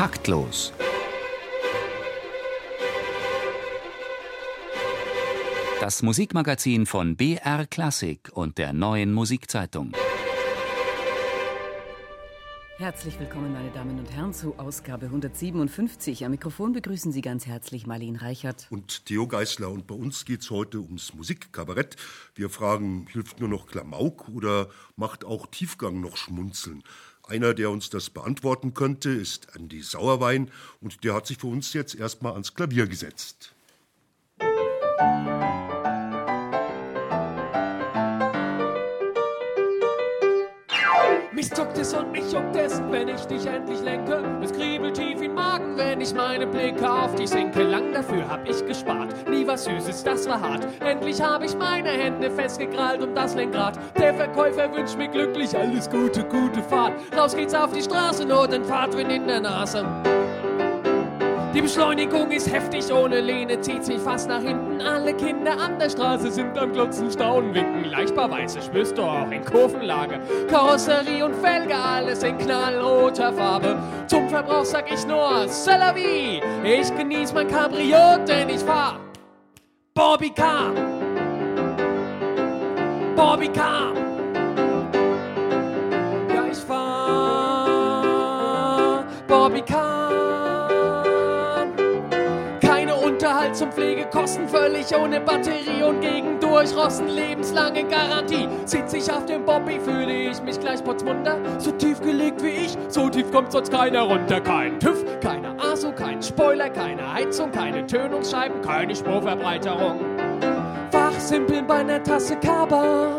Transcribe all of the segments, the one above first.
Taktlos. Das Musikmagazin von BR Klassik und der neuen Musikzeitung. Herzlich willkommen, meine Damen und Herren, zu Ausgabe 157. Am Mikrofon begrüßen Sie ganz herzlich Marlene Reichert. Und Theo Geißler. Und bei uns geht es heute ums Musikkabarett. Wir fragen, hilft nur noch Klamauk oder macht auch Tiefgang noch schmunzeln? Einer, der uns das beantworten könnte, ist Andy Sauerwein. Und der hat sich für uns jetzt erstmal ans Klavier gesetzt. Mich zuckt es und mich juckt es, wenn ich dich endlich lenke. Es kriebelt tief in Magen, wenn ich meine Blicke auf dich senke. Lang dafür hab ich gespart, nie was Süßes, das war hart. Endlich hab ich meine Hände festgekrallt und das Lenkrad. Der Verkäufer wünscht mir glücklich alles Gute, gute Fahrt. Raus geht's auf die Straße, nur den Fahrtwind in der Nase. Die Beschleunigung ist heftig, ohne Lehne zieht sich fast nach hinten. Alle Kinder an der Straße sind am Glotzen, Staunen, Winken. Leichtbarweise spürst du auch in Kurvenlage. Karosserie und Felge, alles in knallroter Farbe. Zum Verbrauch sag ich nur, c'est la vie. Ich genieß mein Cabrio, denn ich fahr Bobby Car. Bobby Car. Ja, ich fahr Bobby Car. Pflegekosten völlig ohne Batterie und gegen Durchrosten lebenslange Garantie. Sitz ich auf dem Bobby, fühle ich mich gleich potzmunder. So tief gelegt wie ich, so tief kommt sonst keiner runter. Kein TÜV, keine ASO, kein Spoiler, keine Heizung, keine Tönungsscheiben, keine Spurverbreiterung. Fachsimpeln bei einer Tasse Kaba.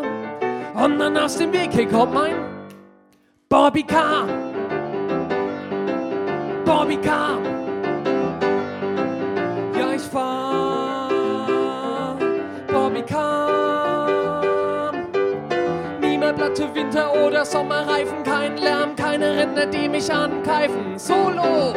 Und dann aus dem Weg hier kommt mein Bobby Car. Bobby Car. Ich fahr Winter- oder Sommerreifen, kein Lärm, keine Ränder, die mich ankeifen. Solo!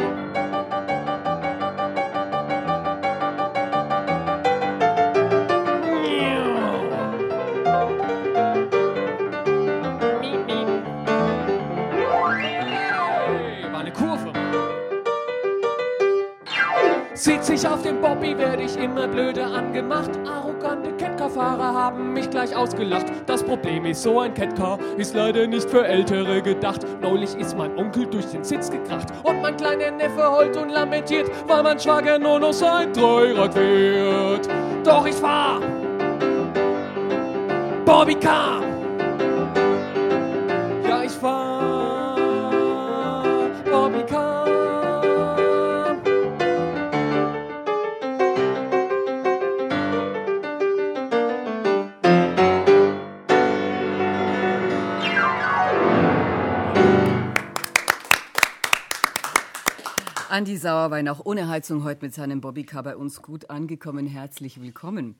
Sitz ich auf dem Bobby, werde ich immer blöder angemacht. Arrogante Catcar-Fahrer haben mich gleich ausgelacht. Das Problem ist, so ein Catcar ist leider nicht für Ältere gedacht. Neulich ist mein Onkel durch den Sitz gekracht und mein kleiner Neffe heult und lamentiert, weil mein Schwager nur noch sein Dreirad fährt. Doch ich fahr Bobby Car. Andi Sauerwein, auch ohne Heizung, heute mit seinem Bobbycar bei uns gut angekommen. Herzlich willkommen.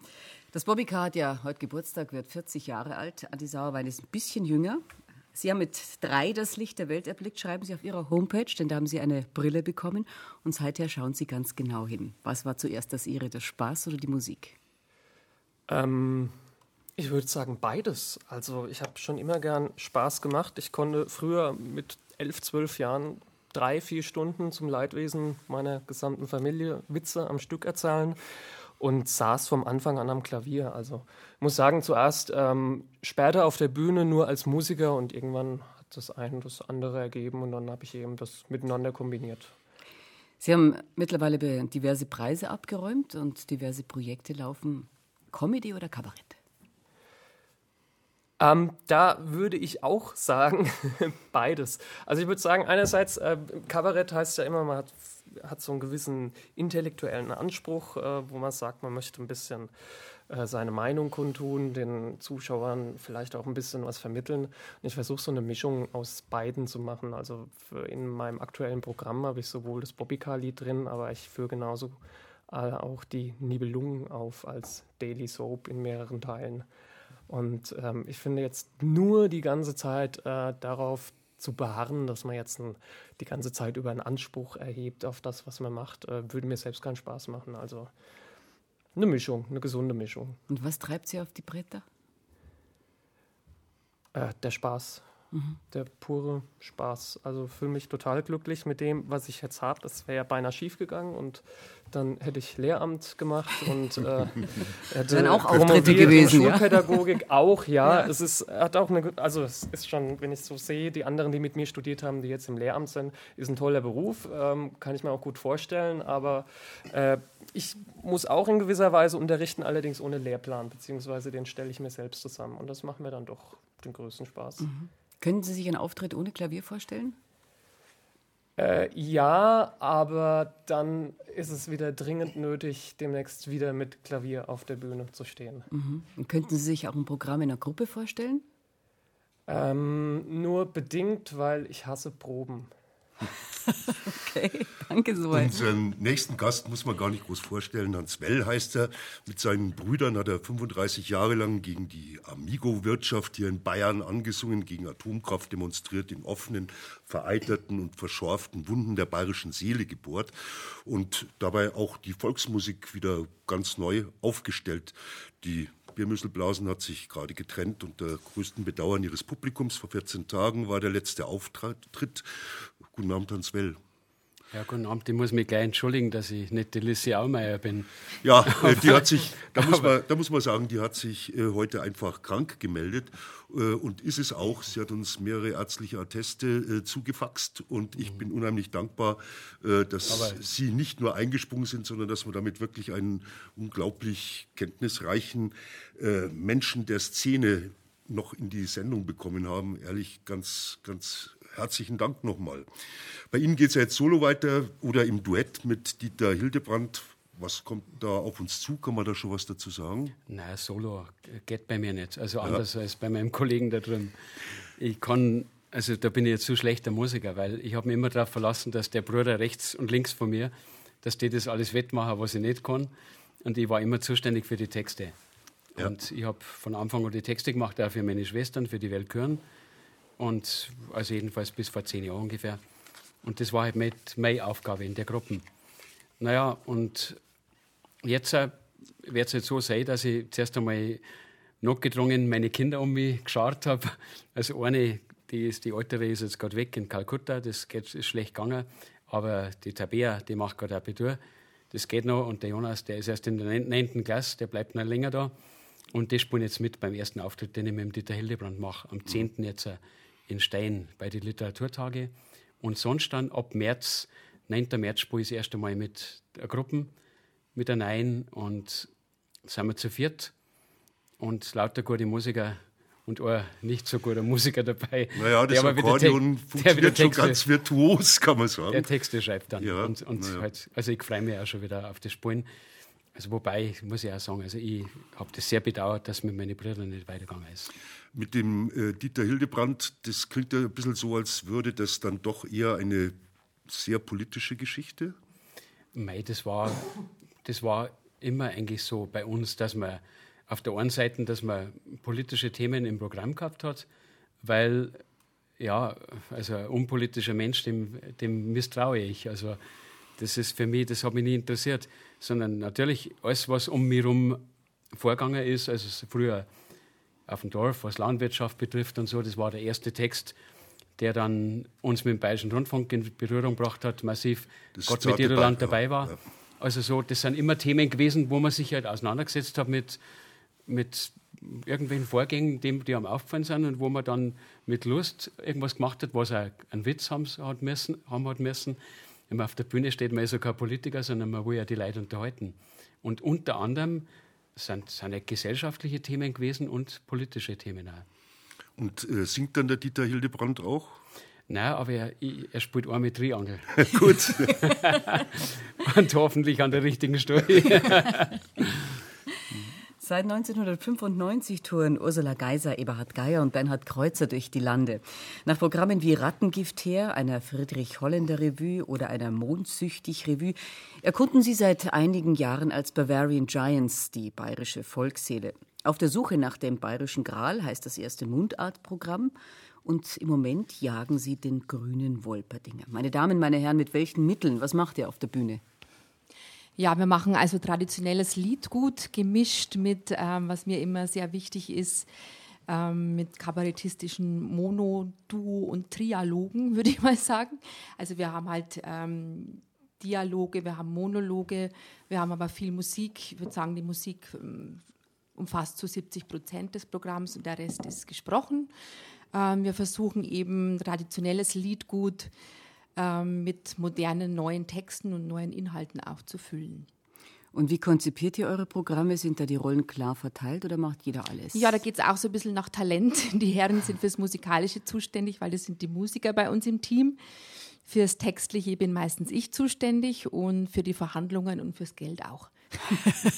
Das Bobbycar hat ja heute Geburtstag, wird 40 Jahre alt. Andi Sauerwein ist ein bisschen jünger. Sie haben mit drei das Licht der Welt erblickt, schreiben Sie auf Ihrer Homepage, denn da haben Sie eine Brille bekommen. Und seither schauen Sie ganz genau hin. Was war zuerst das Ihre, der Spaß oder die Musik? Ähm, ich würde sagen beides. Also ich habe schon immer gern Spaß gemacht. Ich konnte früher mit elf, zwölf Jahren drei, vier Stunden zum Leidwesen meiner gesamten Familie Witze am Stück erzählen und saß vom Anfang an am Klavier. Also ich muss sagen, zuerst ähm, später auf der Bühne nur als Musiker und irgendwann hat das eine das andere ergeben und dann habe ich eben das miteinander kombiniert. Sie haben mittlerweile diverse Preise abgeräumt und diverse Projekte laufen. Comedy oder Kabarett? Ähm, da würde ich auch sagen, beides. Also ich würde sagen, einerseits, äh, Kabarett heißt ja immer, man hat, hat so einen gewissen intellektuellen Anspruch, äh, wo man sagt, man möchte ein bisschen äh, seine Meinung kundtun, den Zuschauern vielleicht auch ein bisschen was vermitteln. Und ich versuche so eine Mischung aus beiden zu machen. Also in meinem aktuellen Programm habe ich sowohl das Bobbycar-Lied drin, aber ich führe genauso auch die Nibelungen auf als Daily Soap in mehreren Teilen. Und ähm, ich finde jetzt nur die ganze Zeit äh, darauf zu beharren, dass man jetzt ein, die ganze Zeit über einen Anspruch erhebt auf das, was man macht, äh, würde mir selbst keinen Spaß machen. Also eine Mischung, eine gesunde Mischung. Und was treibt Sie auf die Bretter? Äh, der Spaß. Mhm. der pure Spaß. Also fühle mich total glücklich mit dem, was ich jetzt habe. Das wäre ja beinahe schief gegangen und dann hätte ich Lehramt gemacht und äh, hätte dann auch Auftritte gewesen, Schulpädagogik ja? auch, ja. ja. Es ist hat auch eine also es ist schon, wenn ich so sehe, die anderen, die mit mir studiert haben, die jetzt im Lehramt sind, ist ein toller Beruf, ähm, kann ich mir auch gut vorstellen, aber äh, ich muss auch in gewisser Weise unterrichten, allerdings ohne Lehrplan, beziehungsweise den stelle ich mir selbst zusammen und das macht mir dann doch den größten Spaß. Mhm. Können Sie sich einen Auftritt ohne Klavier vorstellen? Äh, ja, aber dann ist es wieder dringend nötig, demnächst wieder mit Klavier auf der Bühne zu stehen. Mhm. Und könnten Sie sich auch ein Programm in einer Gruppe vorstellen? Ähm, nur bedingt, weil ich hasse Proben. okay, danke soweit. Unseren nächsten Gast muss man gar nicht groß vorstellen. Hans Well heißt er. Mit seinen Brüdern hat er 35 Jahre lang gegen die Amigo-Wirtschaft hier in Bayern angesungen, gegen Atomkraft demonstriert, in offenen, vereiterten und verschorften Wunden der bayerischen Seele gebohrt und dabei auch die Volksmusik wieder ganz neu aufgestellt. Die Biermüsselblasen hat sich gerade getrennt unter größten Bedauern ihres Publikums. Vor 14 Tagen war der letzte Auftritt. Guten Abend, Hans Well. Ja, guten Abend. Ich muss mich gleich entschuldigen, dass ich nicht die Lissi Aumeier bin. Ja, äh, die hat sich, da muss, man, da muss man sagen, die hat sich äh, heute einfach krank gemeldet äh, und ist es auch. Sie hat uns mehrere ärztliche Atteste zugefaxt und ich bin unheimlich dankbar, dass Aber Sie nicht nur eingesprungen sind, sondern dass wir damit wirklich einen unglaublich kenntnisreichen Menschen der Szene noch in die Sendung bekommen haben. Ehrlich, ganz, ganz herzlichen Dank nochmal. Bei Ihnen geht es ja jetzt solo weiter oder im Duett mit Dieter Hildebrand. Was kommt da auf uns zu? Kann man da schon was dazu sagen? Nein, solo geht bei mir nicht. Also anders ja. als bei meinem Kollegen da drin. Ich kann, also da bin ich jetzt zu schlechter Musiker, weil ich habe mich immer darauf verlassen, dass der Bruder rechts und links von mir, dass die das alles wettmachen, was ich nicht kann. Und ich war immer zuständig für die Texte. Ja. Und ich habe von Anfang an die Texte gemacht, auch für meine Schwestern, für die Weltküren. Und also jedenfalls bis vor zehn Jahren ungefähr. Und das war halt mit meine Aufgabe in der Gruppe. Naja, und jetzt äh, wird es jetzt so sein, dass ich zuerst einmal notgedrungen meine Kinder um mich geschart habe. Also eine, die, ist, die ältere ist jetzt gerade weg in Kalkutta, das geht, ist schlecht gegangen. Aber die Tabea, die macht gerade Abitur, das geht noch. Und der Jonas, der ist erst in der 9. Klasse, der bleibt noch länger da. Und das spielen jetzt mit beim ersten Auftritt, den ich mit dem Dieter Hildebrand mache, am 10. jetzt äh, in Stein bei den Literaturtage. Und sonst dann ab März, 9. März, spiele ich das erste Mal mit der Gruppe, mit der Nein und sind wir zu viert und lauter gute Musiker und ein nicht so guter Musiker dabei. Naja, das Akkordeon funktioniert schon ganz virtuos, kann man sagen. Der Texte schreibt dann. Ja, und, und ja. halt, also ich freue mich auch schon wieder auf das Spielen. Also wobei, muss ich auch sagen, also ich habe das sehr bedauert, dass mit meinen Brüdern nicht weitergegangen ist. Mit dem äh, Dieter Hildebrand, das klingt ja ein bisschen so, als würde das dann doch eher eine sehr politische Geschichte? Mei, das war, das war immer eigentlich so bei uns, dass man auf der einen Seite, dass man politische Themen im Programm gehabt hat, weil ja, also ein unpolitischer Mensch, dem, dem misstraue ich. Also das ist für mich, das hat mich nie interessiert, sondern natürlich alles, was um mich herum vorgegangen ist, also früher auf dem Dorf, was Landwirtschaft betrifft und so, das war der erste Text, der dann uns mit dem Bayerischen Rundfunk in Berührung gebracht hat, massiv das Gott mit Irland dabei war. Ja. Also so, das sind immer Themen gewesen, wo man sich halt auseinandergesetzt hat mit, mit irgendwelchen Vorgängen, die, die am aufgefallen sind und wo man dann mit Lust irgendwas gemacht hat, was auch einen Witz haben, hat müssen, haben hat müssen wenn man auf der Bühne steht, man ist ja kein Politiker, sondern man will ja die Leute unterhalten. Und unter anderem sind, sind ja gesellschaftliche Themen gewesen und politische Themen auch. Und äh, singt dann der Dieter Hildebrand auch? Nein, aber er, er spielt auch mit Triangel. Gut. und hoffentlich an der richtigen Stelle. Seit 1995 touren Ursula Geiser, Eberhard Geier und Bernhard Kreuzer durch die Lande. Nach Programmen wie Rattengift her, einer Friedrich Holländer Revue oder einer Mondsüchtig Revue erkunden sie seit einigen Jahren als Bavarian Giants die bayerische Volksseele. Auf der Suche nach dem bayerischen Gral heißt das erste Mundartprogramm. Und im Moment jagen sie den grünen Wolperdinger. Meine Damen, meine Herren, mit welchen Mitteln? Was macht ihr auf der Bühne? Ja, wir machen also traditionelles Liedgut gemischt mit, ähm, was mir immer sehr wichtig ist, ähm, mit kabarettistischen Mono-, Duo- und Trialogen, würde ich mal sagen. Also wir haben halt ähm, Dialoge, wir haben Monologe, wir haben aber viel Musik. Ich würde sagen, die Musik ähm, umfasst zu so 70 Prozent des Programms und der Rest ist gesprochen. Ähm, wir versuchen eben traditionelles Liedgut ähm, mit modernen neuen Texten und neuen Inhalten aufzufüllen. Und wie konzipiert ihr eure Programme? Sind da die Rollen klar verteilt oder macht jeder alles? Ja, da geht es auch so ein bisschen nach Talent. Die Herren sind fürs Musikalische zuständig, weil das sind die Musiker bei uns im Team. Fürs Textliche bin meistens ich zuständig und für die Verhandlungen und fürs Geld auch.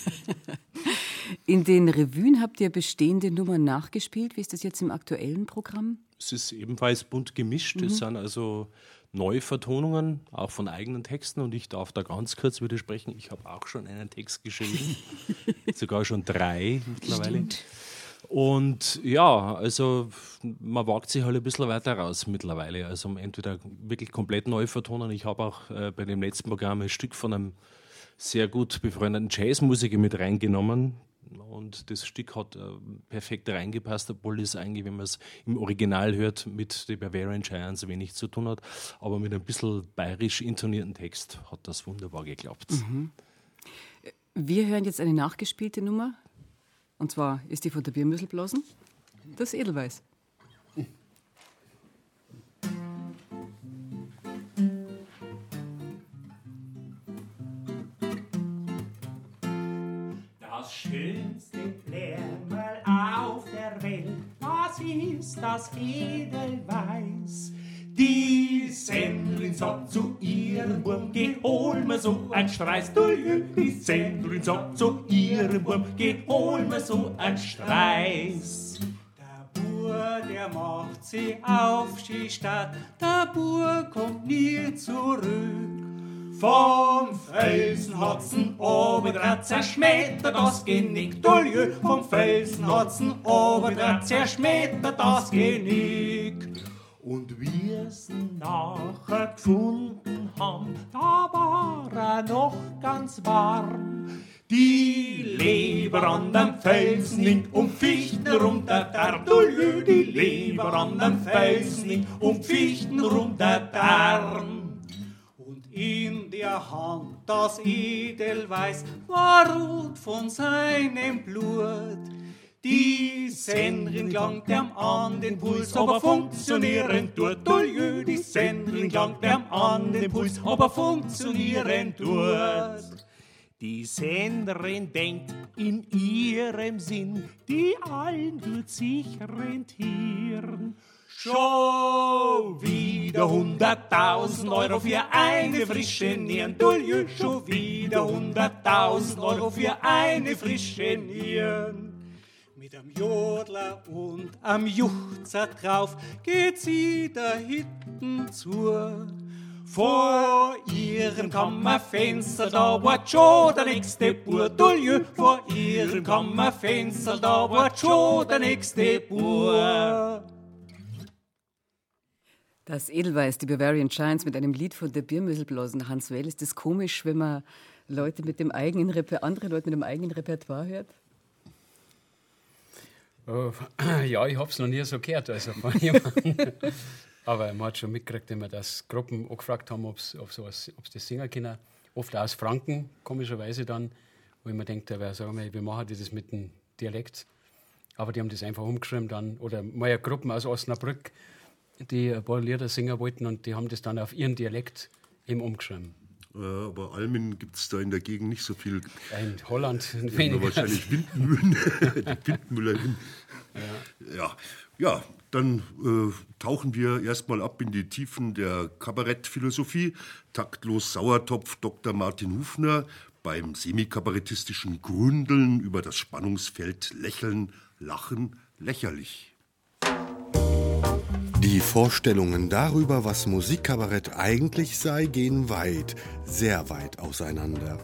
In den Revuen habt ihr bestehende Nummern nachgespielt. Wie ist das jetzt im aktuellen Programm? Es ist ebenfalls bunt gemischt. Mhm. Es sind also Neuvertonungen, auch von eigenen Texten. Und ich darf da ganz kurz widersprechen. Ich habe auch schon einen Text geschrieben, sogar schon drei mittlerweile. Stimmt. Und ja, also man wagt sich halt ein bisschen weiter raus mittlerweile. Also entweder wirklich komplett neu vertonen. Ich habe auch äh, bei dem letzten Programm ein Stück von einem sehr gut befreundeten Jazzmusiker mit reingenommen. Und das Stück hat äh, perfekt reingepasst, obwohl es eigentlich, wenn man es im Original hört, mit The Bavarian Giants wenig zu tun hat. Aber mit ein bisschen bayerisch intonierten Text hat das wunderbar geklappt. Mhm. Wir hören jetzt eine nachgespielte Nummer. Und zwar ist die von der Biermüsselblasen, das Edelweiß. Schönste Lärmal auf der Welt, das ist das Edelweiß. Die Sendlerin sagt zu ihrem Wurm, geh hol mir so ein Streis. Die Sendlerin sagt zu ihrem Wurm, geh hol mir so ein Streis. Der Bur, der macht sie auf die Stadt, der Bur kommt nie zurück. Vom Felsen hat's obendran zerschmettert das Genick, Duljö. Vom Felsen hat's obendran zerschmettert das Genick. Und wir es nachher gefunden haben, da war er noch ganz warm. Die Leber an dem Felsen liegt um Fichten rum der Darm. Die Leber an dem Felsen liegt um Fichten. Und in der Hand das Edelweiß war rot von seinem Blut. Die Senrin langt dem an den Puls, aber funktionieren tut. Duljö, die Senrin langt dem an den Puls, aber funktionieren tut. Die Senderin denkt in ihrem Sinn, die allen tut sich rentieren. Schon wieder hunderttausend Euro für eine frische Nieren. schon wieder hunderttausend Euro für eine frische Nieren. Mit am Jodler und am Juchzer drauf geht sie da hinten zu. Vor ihrem Kammerfenster, da war schon der nächste Bur. Duljö, vor ihrem Kammerfenster, da war schon der nächste Bur. Das Edelweiß, die Bavarian Giants mit einem Lied von der Biermüsselblasen Hans Well. Ist das komisch, wenn man Leute mit dem eigenen Reper andere Leute mit dem eigenen Repertoire hört? Äh, ja, ich habe es noch nie so gehört. Also von. Aber man hat schon mitgekriegt, wenn wir das Gruppen angefragt haben, ob sie das singen können. Oft aus Franken, komischerweise dann, wo ich mir denke, ja, sagen wir, wie machen die das mit dem Dialekt? Aber die haben das einfach umgeschrieben dann. Oder mal eine Gruppe aus Osnabrück, die ein paar Lieder singen wollten und die haben das dann auf ihren Dialekt eben umgeschrieben. Ja, aber Almen gibt es da in der Gegend nicht so viel. In Holland weniger. Wahrscheinlich Windmühlen. die Windmüller. Ja. ja, ja, dann äh, tauchen wir erstmal ab in die Tiefen der Kabarettphilosophie. Taktlos Sauertopf Dr. Martin Hufner beim semikabarettistischen Gründeln über das Spannungsfeld Lächeln, Lachen, lächerlich. Die Vorstellungen darüber, was Musikkabarett eigentlich sei, gehen weit, sehr weit auseinander.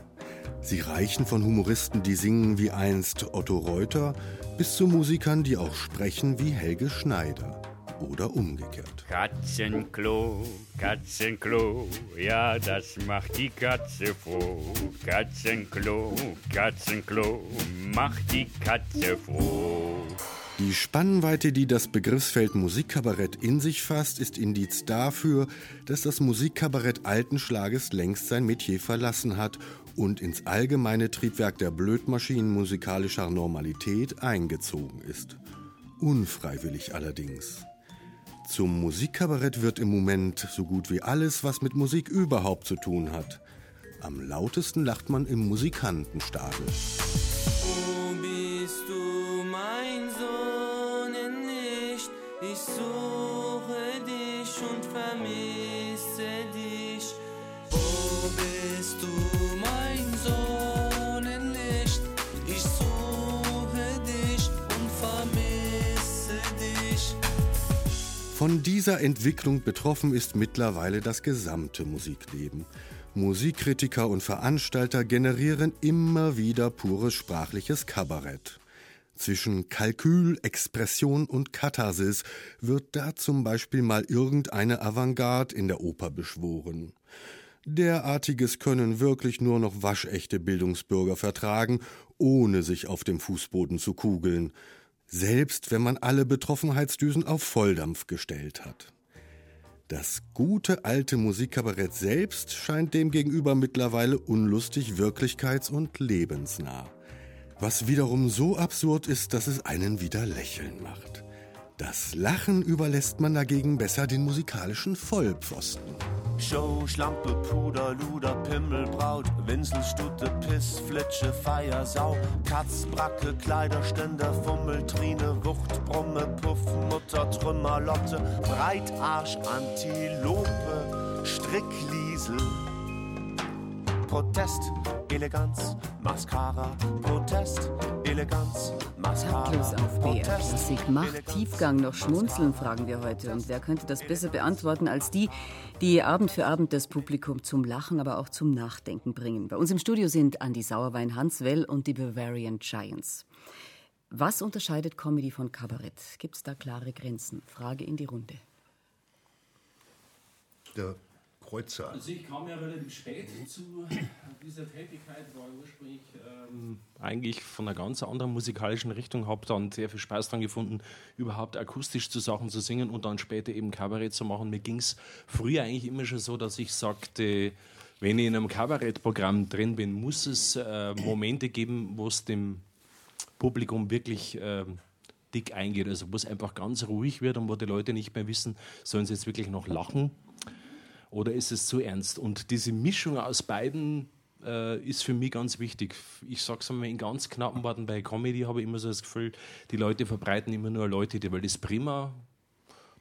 Sie reichen von Humoristen, die singen wie einst Otto Reuter, bis zu Musikern, die auch sprechen wie Helge Schneider. Oder umgekehrt. Katzenklo, Katzenklo, ja, das macht die Katze froh. Katzenklo, Katzenklo, macht die Katze froh. Die Spannweite, die das Begriffsfeld Musikkabarett in sich fasst, ist Indiz dafür, dass das Musikkabarett alten Schlages längst sein Metier verlassen hat und ins allgemeine Triebwerk der Blödmaschinen musikalischer Normalität eingezogen ist. Unfreiwillig allerdings. Zum Musikkabarett wird im Moment so gut wie alles, was mit Musik überhaupt zu tun hat. Am lautesten lacht man im Musikantenstadel. Wo bist du, mein Sohn? Ich suche dich und vermisse dich. Wo bist du, mein Sohn, nicht? Ich suche dich und vermisse dich. Von dieser Entwicklung betroffen ist mittlerweile das gesamte Musikleben. Musikkritiker und Veranstalter generieren immer wieder pures sprachliches Kabarett. Zwischen Kalkül, Expression und Katharsis wird da zum Beispiel mal irgendeine Avantgarde in der Oper beschworen. Derartiges können wirklich nur noch waschechte Bildungsbürger vertragen, ohne sich auf dem Fußboden zu kugeln, selbst wenn man alle Betroffenheitsdüsen auf Volldampf gestellt hat. Das gute alte Musikkabarett selbst scheint demgegenüber mittlerweile unlustig, wirklichkeits- und lebensnah. Was wiederum so absurd ist, dass es einen wieder lächeln macht. Das Lachen überlässt man dagegen besser den musikalischen Vollpfosten. Show, Schlampe, Puder, Luder, Pimmel, Braut, Winselstute, Piss, Flitsche, Feier, Sau, Katz, Bracke, Kleiderständer, Fummel, Trine, Wucht, Brumme, Puff, Mutter, Trümmer, Lotte, Breitarsch, Antilope, Strickliesel, Protest, Eleganz, Mascara, Protest, Eleganz, Mascara, Taktlos auf BR Protest, Klassik. Macht Tiefgang noch Schmunzeln, fragen wir heute. Und wer könnte das besser beantworten als die, die Abend für Abend das Publikum zum Lachen, aber auch zum Nachdenken bringen? Bei uns im Studio sind Andi Sauerwein, Hans Well und die Bavarian Giants. Was unterscheidet Comedy von Kabarett? Gibt es da klare Grenzen? Frage in die Runde. Der Kreuzer. Also ich kam ja relativ spät zu dieser Tätigkeit, war ursprünglich ähm, eigentlich von einer ganz anderen musikalischen Richtung, habe dann sehr viel Spaß daran gefunden, überhaupt akustisch zu Sachen zu singen und dann später eben Kabarett zu machen. Mir ging es früher eigentlich immer schon so, dass ich sagte, wenn ich in einem Kabarettprogramm drin bin, muss es äh, Momente geben, wo es dem Publikum wirklich ähm, dick eingeht, also wo es einfach ganz ruhig wird und wo die Leute nicht mehr wissen, sollen sie jetzt wirklich noch lachen oder ist es zu ernst? Und diese Mischung aus beiden äh, ist für mich ganz wichtig. Ich sage es einmal in ganz knappen Worten, bei Comedy habe ich immer so das Gefühl, die Leute verbreiten immer nur Leute, die, weil das ist prima,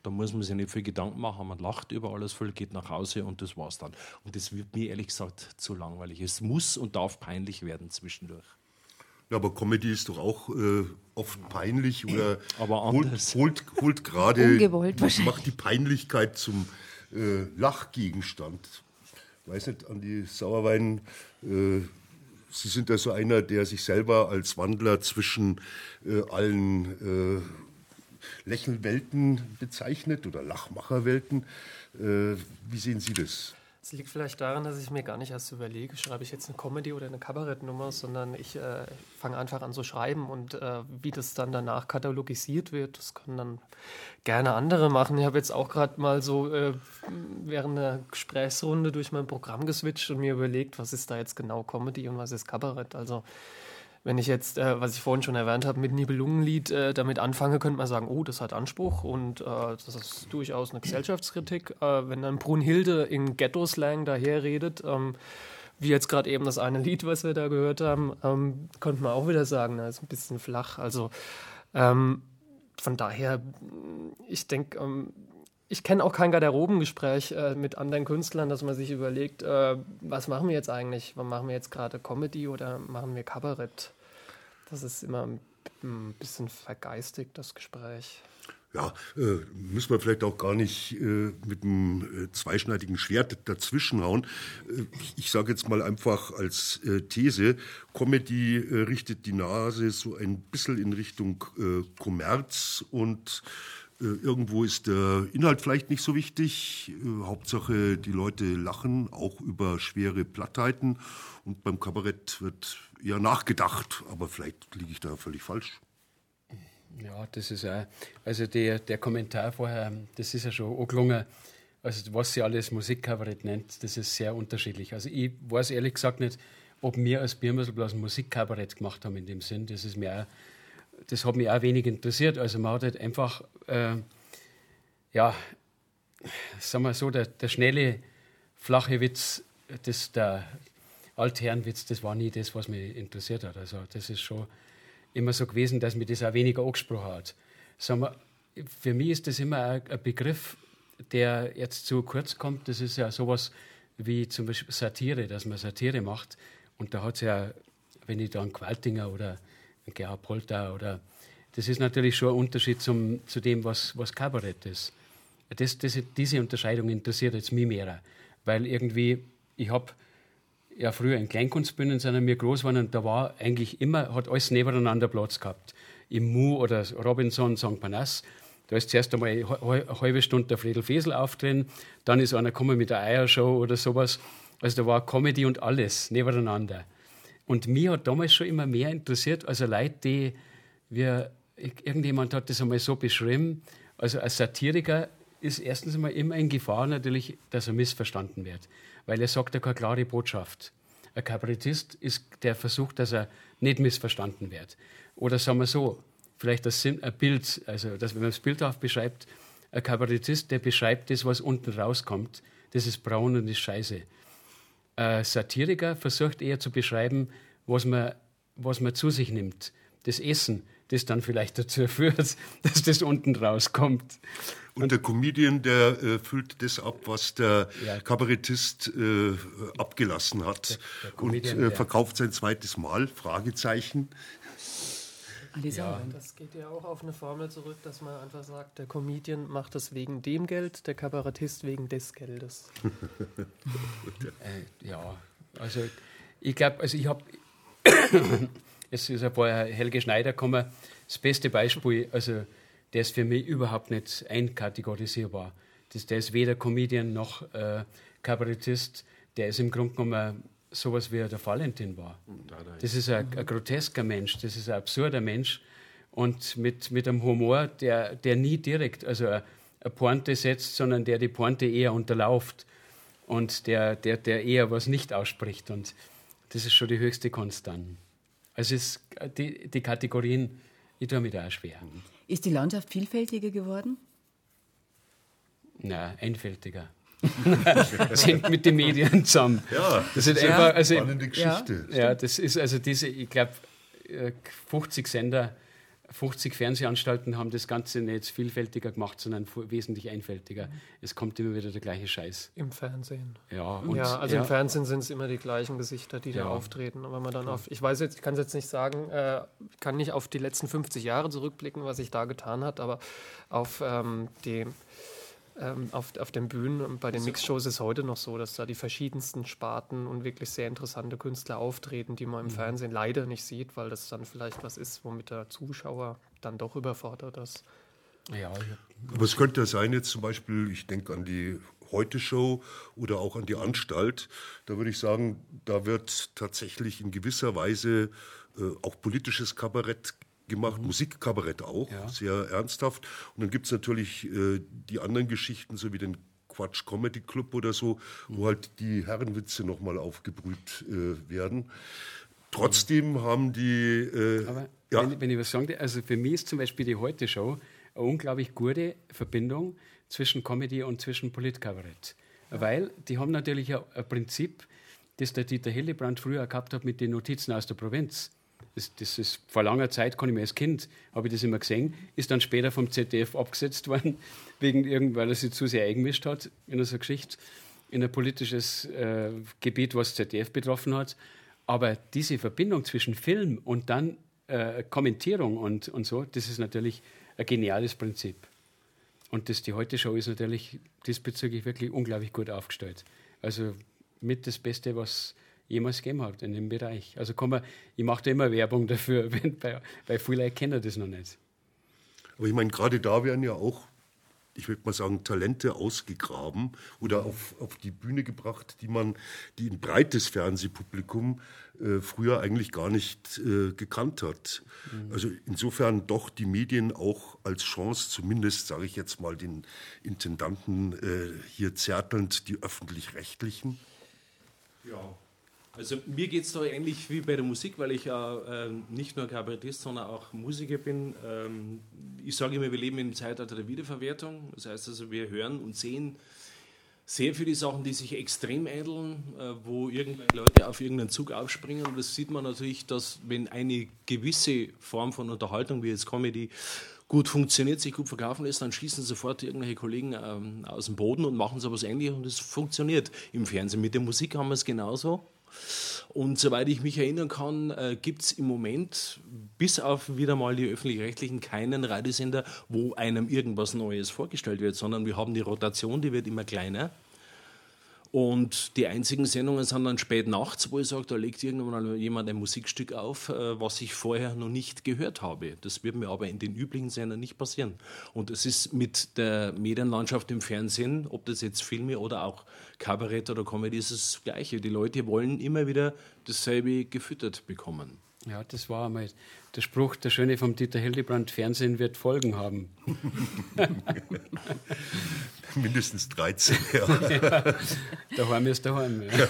da muss man sich nicht viel Gedanken machen, man lacht über alles voll, geht nach Hause und das war's dann. Und das wird mir ehrlich gesagt zu langweilig. Es muss und darf peinlich werden zwischendurch. Ja, aber Comedy ist doch auch äh, oft peinlich oder Aber holt, anders. holt, holt gerade, macht die Peinlichkeit zum äh, Lachgegenstand. Ich weiß nicht, Andi Sauerwein, äh, Sie sind ja so einer, der sich selber als Wandler zwischen äh, allen äh, Lächelwelten bezeichnet oder Lachmacherwelten. Äh, wie sehen Sie das? Es liegt vielleicht daran, dass ich mir gar nicht erst überlege, schreibe ich jetzt eine Comedy oder eine Kabarettnummer, sondern ich äh, fange einfach an zu schreiben und äh, wie das dann danach katalogisiert wird, das können dann gerne andere machen. Ich habe jetzt auch gerade mal so äh, während einer Gesprächsrunde durch mein Programm geswitcht und mir überlegt, was ist da jetzt genau Comedy und was ist Kabarett. Also wenn ich jetzt, äh, was ich vorhin schon erwähnt habe, mit Nibelungenlied äh, damit anfange, könnte man sagen, oh, das hat Anspruch und äh, das ist durchaus eine Gesellschaftskritik. Äh, wenn dann Brunhilde in Ghetto-Slang daherredet, ähm, wie jetzt gerade eben das eine Lied, was wir da gehört haben, ähm, könnte man auch wieder sagen, na, ist ein bisschen flach. Also ähm, von daher, ich denke, ähm, ich kenne auch kein Garderobengespräch äh, mit anderen Künstlern, dass man sich überlegt, äh, was machen wir jetzt eigentlich? Machen wir jetzt gerade Comedy oder machen wir Kabarett? Das ist immer ein, bisschen vergeistigt, das Gespräch. Ja, äh, müssen wir vielleicht auch gar nicht äh, mit einem äh, zweischneidigen Schwert dazwischenhauen. Äh, ich ich sage jetzt mal einfach als These, Comedy richtet die Nase so ein bisschen in Richtung Kommerz und irgendwo ist der Inhalt vielleicht nicht so wichtig. Äh, Hauptsache, die Leute lachen auch über schwere Plattheiten und beim Kabarett wird eher nachgedacht, aber vielleicht liege ich da völlig falsch. Ja, das ist auch, also der, der Kommentar vorher, das ist ja schon angelungen, also was sie alles Musikkabarett nennt, das ist sehr unterschiedlich. Also ich weiß ehrlich gesagt nicht, ob wir als Biermüsselblas ein Musikkabarett gemacht haben in dem Sinn. Das ist mir auch, das hat mich auch wenig interessiert. Also man hat halt einfach, äh, ja, sagen wir so, der, der schnelle, flache Witz, das, der Altherrenwitz, das war nie das, was mich interessiert hat. Also das ist schon immer so gewesen, dass mir das auch weniger angesprochen hat. Sagen wir, für mich ist das immer ein, Begriff, der jetzt zu kurz kommt. Das ist ja sowas wie zum Beispiel Satire, dass man Satire macht. Und da hat es ja, wenn ich da einen Qualtinger oder Gerhard Polter oder das ist natürlich schon ein Unterschied zum, zu dem, was, was Kabarett ist. Das, das, diese Unterscheidung interessiert jetzt mich mehr, weil irgendwie, ich habe ja früher in Kleinkunstbühnen sind wir groß waren und da war eigentlich immer, hat alles nebeneinander Platz gehabt. Im Mu oder Robinson, St. Panas, da ist zuerst einmal eine halbe Stunde der Friedel Fesel auftreten, dann ist einer gekommen mit der Eiershow oder sowas. Also da war Comedy und alles nebeneinander. Und mich hat damals schon immer mehr interessiert, also Leute, die, wir, irgendjemand hat das einmal so beschrieben, also als Satiriker ist erstens einmal immer in Gefahr natürlich, dass er missverstanden wird, weil er sagt ja keine klare Botschaft. Ein Kabarettist ist der Versuch, dass er nicht missverstanden wird. Oder sagen wir so, vielleicht das ein Bild, also dass, wenn man das bildhaft beschreibt, ein Kabarettist, der beschreibt das, was unten rauskommt, das ist braun und ist scheiße. Ein Satiriker versucht eher zu beschreiben, was man, was man zu sich nimmt. Das Essen, das dann vielleicht dazu führt, dass das unten rauskommt. Und der Comedian, der äh, füllt das ab, was der ja. Kabarettist äh, abgelassen hat der, der und äh, verkauft sein zweites Mal, Fragezeichen. Ja, das geht ja auch auf eine Formel zurück, dass man einfach sagt, der Comedian macht das wegen dem Geld, der Kabarettist wegen des Geldes. äh, ja, also ich glaube, also ich habe, es ist ja vorher Helge Schneider gekommen, das beste Beispiel, also der ist für mich überhaupt nicht einkategorisierbar. Das, der ist weder Comedian noch äh, Kabarettist. Der ist im Grunde genommen sowas wie der Valentin war. Das ist ein, ein grotesker Mensch, das ist ein absurder Mensch und mit, mit einem Humor, der, der nie direkt also eine, eine Pointe setzt, sondern der die Pointe eher unterlauft und der, der, der eher was nicht ausspricht. Und das ist schon die höchste Kunst dann. Also es, die, die Kategorien, ich tue mir da auch schwer. Ist die Landschaft vielfältiger geworden? Nein, einfältiger. Das hängt mit den Medien zusammen. Ja, das, ist einfach also, spannende Geschichte. Ja. ja, das ist also diese, ich glaube, 50 Sender 50 Fernsehanstalten haben das Ganze nicht vielfältiger gemacht, sondern wesentlich einfältiger. Es kommt immer wieder der gleiche Scheiß. Im Fernsehen. Ja, und, ja also ja. im Fernsehen sind es immer die gleichen Gesichter, die ja. da auftreten. Und wenn man dann auf, ich weiß jetzt, ich kann es jetzt nicht sagen, äh, kann nicht auf die letzten 50 Jahre zurückblicken, was sich da getan hat, aber auf ähm, die ähm, auf, auf den Bühnen und bei den Mixshows ist es heute noch so, dass da die verschiedensten Sparten und wirklich sehr interessante Künstler auftreten, die man im mhm. Fernsehen leider nicht sieht, weil das dann vielleicht was ist, womit der Zuschauer dann doch überfordert ist. Ja, Aber es könnte sein, jetzt zum Beispiel, ich denke an die Heute-Show oder auch an die Anstalt. Da würde ich sagen, da wird tatsächlich in gewisser Weise äh, auch politisches Kabarett gemacht, mhm. Musikkabarett auch, ja. sehr ernsthaft. Und dann gibt es natürlich äh, die anderen Geschichten, so wie den Quatsch Comedy Club oder so, mhm. wo halt die Herrenwitze nochmal aufgebrüht äh, werden. Trotzdem haben die. Äh, Aber ja. wenn, wenn, ich was sagen darf, also für mich ist zum Beispiel die Heute-Show eine unglaublich gute Verbindung zwischen Comedy und zwischen Politkabarett. Ja. Weil die haben natürlich ein, ein Prinzip, das der Dieter Hillebrand früher gehabt hat mit den Notizen aus der Provinz das, das ist vor langer Zeit, kann ich mir als Kind, habe ich das immer gesehen, ist dann später vom ZDF abgesetzt worden, wegen irgend, weil er sich zu sehr eingemischt hat in so Geschichte, in ein politisches äh, Gebiet, was ZDF betroffen hat. Aber diese Verbindung zwischen Film und dann äh, Kommentierung und, und so, das ist natürlich ein geniales Prinzip. Und das, die Heute-Show ist natürlich diesbezüglich wirklich unglaublich gut aufgestellt. Also mit das Beste, was jemals gegeben hat in dem Bereich. Also kann man, ich mache da immer Werbung dafür, weil, weil viele kennen das noch nicht. Aber ich meine, gerade da werden ja auch ich würde mal sagen, Talente ausgegraben oder auf, auf die Bühne gebracht, die man, die ein breites Fernsehpublikum äh, früher eigentlich gar nicht äh, gekannt hat. Mhm. Also insofern doch die Medien auch als Chance, zumindest sage ich jetzt mal den Intendanten äh, hier zärtelnd, die öffentlich-rechtlichen. Ja, also mir geht es da ähnlich wie bei der Musik, weil ich ja äh, nicht nur Kabarettist, sondern auch Musiker bin. Ähm, ich sage immer, wir leben im Zeitalter der Wiederverwertung. Das heißt also, wir hören und sehen sehr viele Sachen, die sich extrem ähneln, äh, wo irgendwelche Leute auf irgendeinen Zug aufspringen. Und das sieht man natürlich, dass wenn eine gewisse Form von Unterhaltung, wie jetzt Comedy, gut funktioniert, sich gut verkaufen lässt, dann schießen sofort irgendwelche Kollegen ähm, aus dem Boden und machen so was Ähnliches und es funktioniert im Fernsehen. Mit der Musik haben wir es genauso. Und soweit ich mich erinnern kann, äh, gibt es im Moment bis auf wieder mal die öffentlich-rechtlichen keinen Radiosender, wo einem irgendwas Neues vorgestellt wird, sondern wir haben die Rotation, die wird immer kleiner. Und die einzigen Sendungen sind dann spät nachts, wo ich sage, da legt irgendwann jemand ein Musikstück auf, äh, was ich vorher noch nicht gehört habe. Das wird mir aber in den üblichen Sendern nicht passieren. Und es ist mit der Medienlandschaft im Fernsehen, ob das jetzt Filme oder auch Kabarett oder Comedy ist, das Gleiche. Die Leute wollen immer wieder dasselbe gefüttert bekommen. Ja, das war einmal der Spruch, der Schöne vom Dieter Hildebrand, Fernsehen wird Folgen haben. Mindestens 13, ja. ja daheim ist daheim. Ja.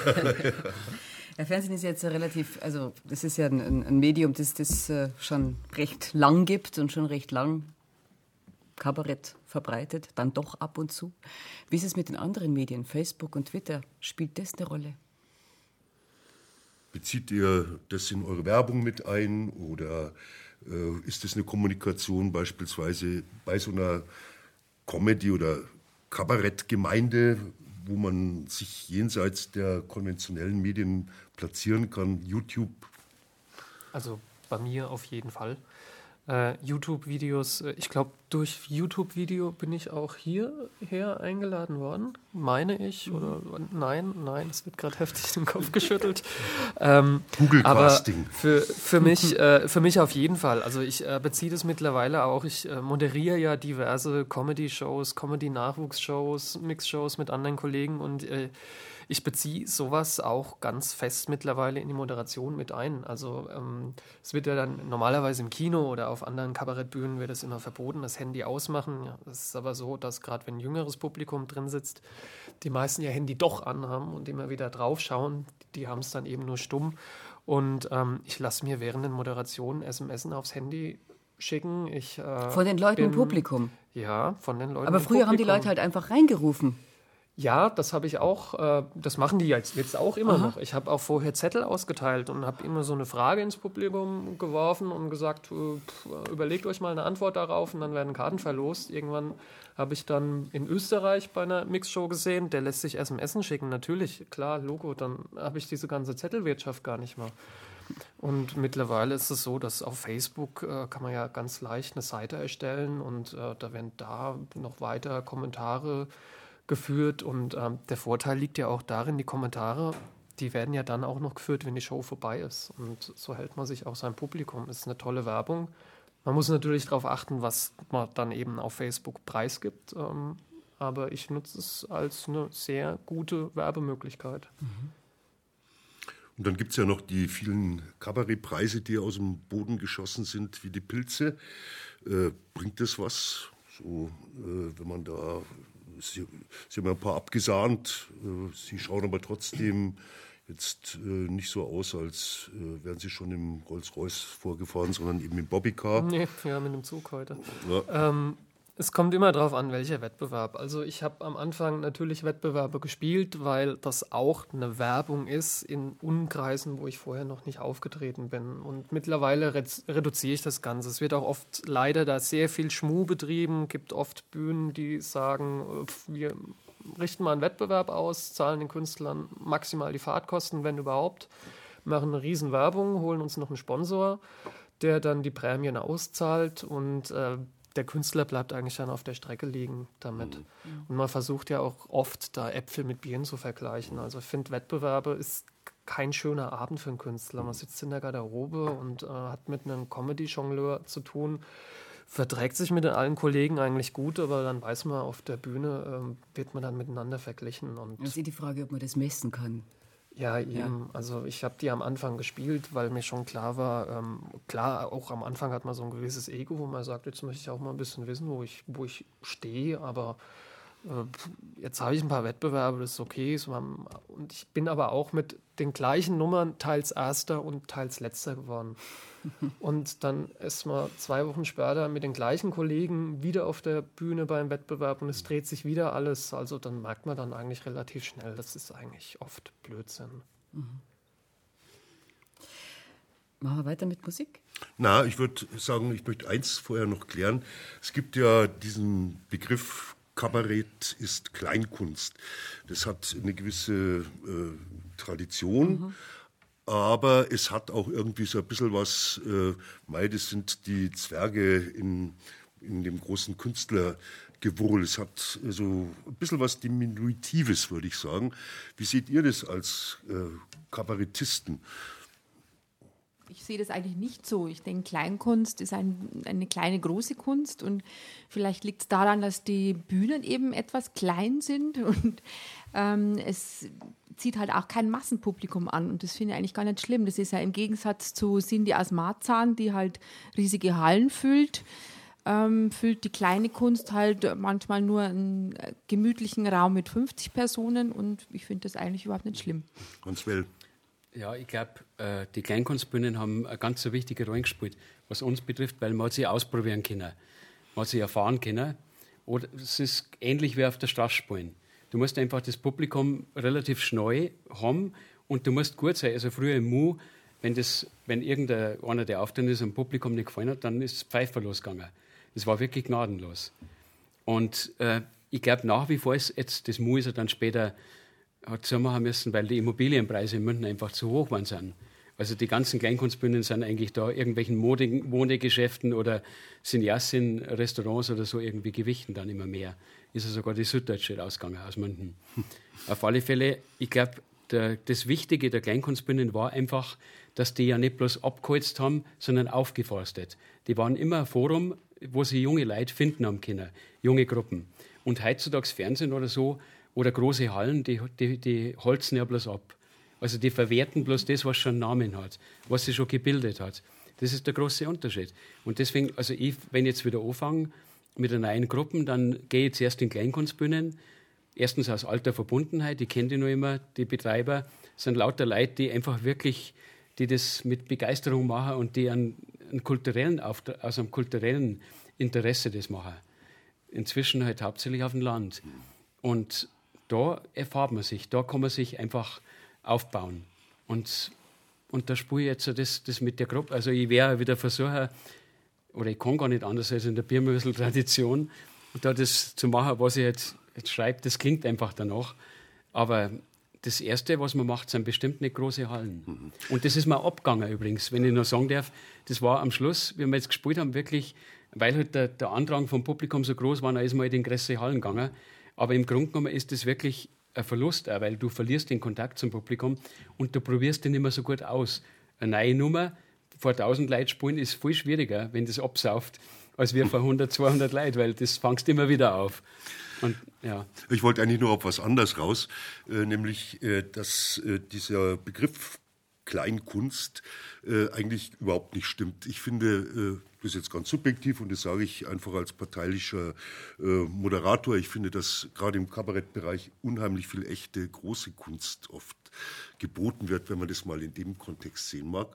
Ja, Fernsehen ist jetzt relativ, also das ist ja ein, ein Medium, das das äh, schon recht lang gibt und schon recht lang Kabarett verbreitet, dann doch ab und zu. Wie ist es mit den anderen Medien, Facebook und Twitter? Spielt das eine Rolle? Bezieht ihr das in eure Werbung mit ein oder äh, ist das eine Kommunikation beispielsweise bei so einer Comedy- oder Kabarettgemeinde, wo man sich jenseits der konventionellen Medien platzieren kann? YouTube? Also bei mir auf jeden Fall äh, YouTube-Videos. Äh, ich glaube, durch YouTube-Video bin ich auch hierher eingeladen worden, meine ich. Mhm. Oder nein, nein, es wird gerade heftig den Kopf geschüttelt. Ähm, Google Casting. Für, für, mich, äh, für mich auf jeden Fall. Also ich äh, beziehe das mittlerweile auch. Ich äh, moderiere ja diverse Comedy-Shows, Comedy-Nachwuchsshows, Mix-Shows mit anderen Kollegen und äh, ich beziehe sowas auch ganz fest mittlerweile in die Moderation mit ein. Also ähm, es wird ja dann normalerweise im Kino oder auf anderen Kabarettbühnen wird es immer verboten, das Handy ausmachen. Ja, das ist aber so, dass gerade wenn jüngeres Publikum drin sitzt, die meisten ihr Handy doch anhaben und immer wieder draufschauen. Die haben es dann eben nur stumm. Und ähm, ich lasse mir während den Moderationen SMS aufs Handy schicken. Ich, äh, von den Leuten bin, im Publikum? Ja, von den Leuten Aber früher haben die Leute halt einfach reingerufen. Ja, das habe ich auch, äh, das machen die jetzt, jetzt auch immer Aha. noch. Ich habe auch vorher Zettel ausgeteilt und habe immer so eine Frage ins Publikum geworfen und gesagt, äh, pff, überlegt euch mal eine Antwort darauf und dann werden Karten verlost. Irgendwann habe ich dann in Österreich bei einer Mixshow gesehen, der lässt sich SMS schicken. Natürlich, klar, Logo, dann habe ich diese ganze Zettelwirtschaft gar nicht mehr. Und mittlerweile ist es so, dass auf Facebook äh, kann man ja ganz leicht eine Seite erstellen und äh, da werden da noch weiter Kommentare geführt. Und ähm, der Vorteil liegt ja auch darin, die Kommentare, die werden ja dann auch noch geführt, wenn die Show vorbei ist. Und so hält man sich auch sein Publikum. Das ist eine tolle Werbung. Man muss natürlich darauf achten, was man dann eben auf Facebook preisgibt. Ähm, aber ich nutze es als eine sehr gute Werbemöglichkeit. Mhm. Und dann gibt es ja noch die vielen Kabarettpreise, die aus dem Boden geschossen sind, wie die Pilze. Äh, bringt das was, so, äh, wenn man da Sie, Sie haben ein paar abgesahnt. Äh, Sie schauen aber trotzdem jetzt äh, nicht so aus, als äh, wären Sie schon im Rolls-Royce vorgefahren, sondern eben im Bobbycar. Nee, ja, mit einem Zug heute. Ja. Ähm, es kommt immer darauf an, welcher Wettbewerb. Also ich habe am Anfang natürlich Wettbewerbe gespielt, weil das auch eine Werbung ist in Umkreisen, wo ich vorher noch nicht aufgetreten bin. Und mittlerweile reduziere ich das Ganze. Es wird auch oft leider da sehr viel Schmuh betrieben, gibt oft Bühnen, die sagen, wir richten mal einen Wettbewerb aus, zahlen den Künstlern maximal die Fahrtkosten, wenn überhaupt, machen eine riesen Werbung, holen uns noch einen Sponsor, der dann die Prämien auszahlt und äh, der Künstler bleibt eigentlich dann auf der Strecke liegen damit. Mhm. Und man versucht ja auch oft, da Äpfel mit Bieren zu vergleichen. Also ich finde, Wettbewerbe ist kein schöner Abend für einen Künstler. Man sitzt in der Garderobe und äh, hat mit einem Comedy-Jongleur zu tun. verträgt sich mit allen Kollegen eigentlich gut, aber dann weiß man, auf der Bühne ähm, wird man dann miteinander verglichen. Und Das ist die Frage, ob man das messen kann. Ja, eben. Also ich habe die am Anfang gespielt, weil mir schon klar war, ähm, klar, auch am Anfang hat man so ein gewisses Ego, wo man sagt, jetzt möchte ich auch mal ein bisschen wissen, wo ich, wo ich stehe, aber äh, jetzt habe ich ein paar Wettbewerbe, das ist okay. So und ich bin aber auch mit den gleichen Nummern teils Erster und teils Letzter geworden. Und dann ist man zwei Wochen später mit den gleichen Kollegen wieder auf der Bühne beim Wettbewerb und es dreht sich wieder alles. Also dann merkt man dann eigentlich relativ schnell, das ist eigentlich oft Blödsinn. Machen wir weiter mit Musik? Na, ich würde sagen, ich möchte eins vorher noch klären. Es gibt ja diesen Begriff Kabarett ist Kleinkunst. Das hat eine gewisse äh, Tradition, aber es hat auch irgendwie so ein bisschen was, äh, mei, das sind die Zwerge in, in dem großen Künstlergewurl. Es hat so ein bisschen was Diminutives, würde ich sagen. Wie seht ihr das als äh, Kabarettisten? Ich sehe das eigentlich nicht so. Ich denke, Kleinkunst ist ein, eine kleine, große Kunst und vielleicht liegt es daran, dass die Bühnen eben etwas klein sind und ähm, es zieht halt auch kein Massenpublikum an und das finde ich eigentlich gar nicht schlimm. Das ist ja im Gegensatz zu Cindy aus Marzahn, die halt riesige Hallen füllt, ähm, füllt die kleine Kunst halt manchmal nur einen äh, gemütlichen Raum mit 50 Personen und ich finde das eigentlich überhaupt nicht schlimm. Hans Well. Ja, ich glaube, äh, die Kleinkunstbühnen haben eine ganz wichtige Rolle gespielt, was uns betrifft, weil man sie ausprobieren können. Man sie erfahren können. Oder es ist ähnlich wie auf der Straße spielen. Du musst einfach das Publikum relativ schnell haben und du musst gut sein. Also früher im Mu, wenn, das, wenn irgendeiner, der auftreten ist, am Publikum nicht gefallen hat, dann ist Pfeifer losgegangen. Das war wirklich gnadenlos. Und äh, ich glaube nach wie vor ist jetzt, das Mu ist ja dann später hat zumachen müssen, weil die Immobilienpreise in München einfach zu hoch waren. Sind. Also die ganzen Kleinkunstbühnen sind eigentlich da irgendwelchen Mode, Modegeschäften oder sind Yassin Restaurants oder so irgendwie gewichten dann immer mehr. Ist ja sogar die Süddeutsche rausgegangen aus München. Auf alle Fälle, ich glaube, das Wichtige der Kleinkunstbühnen war einfach, dass die ja nicht bloß abgeholzt haben, sondern aufgeforstet. Die waren immer ein Forum, wo sie junge Leute finden haben können, junge Gruppen. Und heutzutage Fernsehen oder so, oder große Hallen, die, die, die holzen ja bloß ab. Also die verwerten bloß das, was schon Namen hat, was sie schon gebildet hat. Das ist der große Unterschied. Und deswegen, also ich, wenn ich jetzt wieder anfange mit einer neuen Gruppe, dann gehe ich zuerst in Kleinkunstbühnen. Erstens aus alter Verbundenheit, ich kenne die noch immer, die Betreiber sind lauter Leute, die einfach wirklich, die das mit Begeisterung machen und die einen, einen kulturellen, aus einem kulturellen Interesse das machen. Inzwischen halt hauptsächlich auf dem Land. Und da erfahrt man sich, da kann man sich einfach aufbauen. Und, und da spüre ich jetzt das, das mit der Gruppe. Also ich werde wieder versuchen, oder ich kann gar nicht anders als in der Biermüssel-Tradition, da das zu machen, was ich jetzt, jetzt schreibe, das klingt einfach danach. Aber das Erste, was man macht, sind bestimmt nicht große Hallen. Mhm. Und das ist mir abgegangen übrigens, wenn ich noch sagen darf. Das war am Schluss, wie wir jetzt gespielt haben, wirklich, weil halt der, der Andrang vom Publikum so groß war, da ist man halt in große Hallen gegangen. Aber im Grunde genommen ist das wirklich ein Verlust, auch, weil du verlierst den Kontakt zum Publikum und du probierst den nicht mehr so gut aus. Eine neue Nummer vor 1000 Leuten spielen ist viel schwieriger, wenn das absauft, als wir vor 100, 200 Leuten, weil das fangst immer wieder auf. Und, ja. Ich wollte eigentlich nur auf was anderes raus, äh, nämlich, äh, dass äh, dieser Begriff Kleinkunst äh, eigentlich überhaupt nicht stimmt. Ich finde, äh, das ist jetzt ganz subjektiv und das sage ich einfach als parteilischer äh, Moderator. Ich finde, dass gerade im Kabarettbereich unheimlich viel echte große Kunst oft geboten wird, wenn man das mal in dem Kontext sehen mag.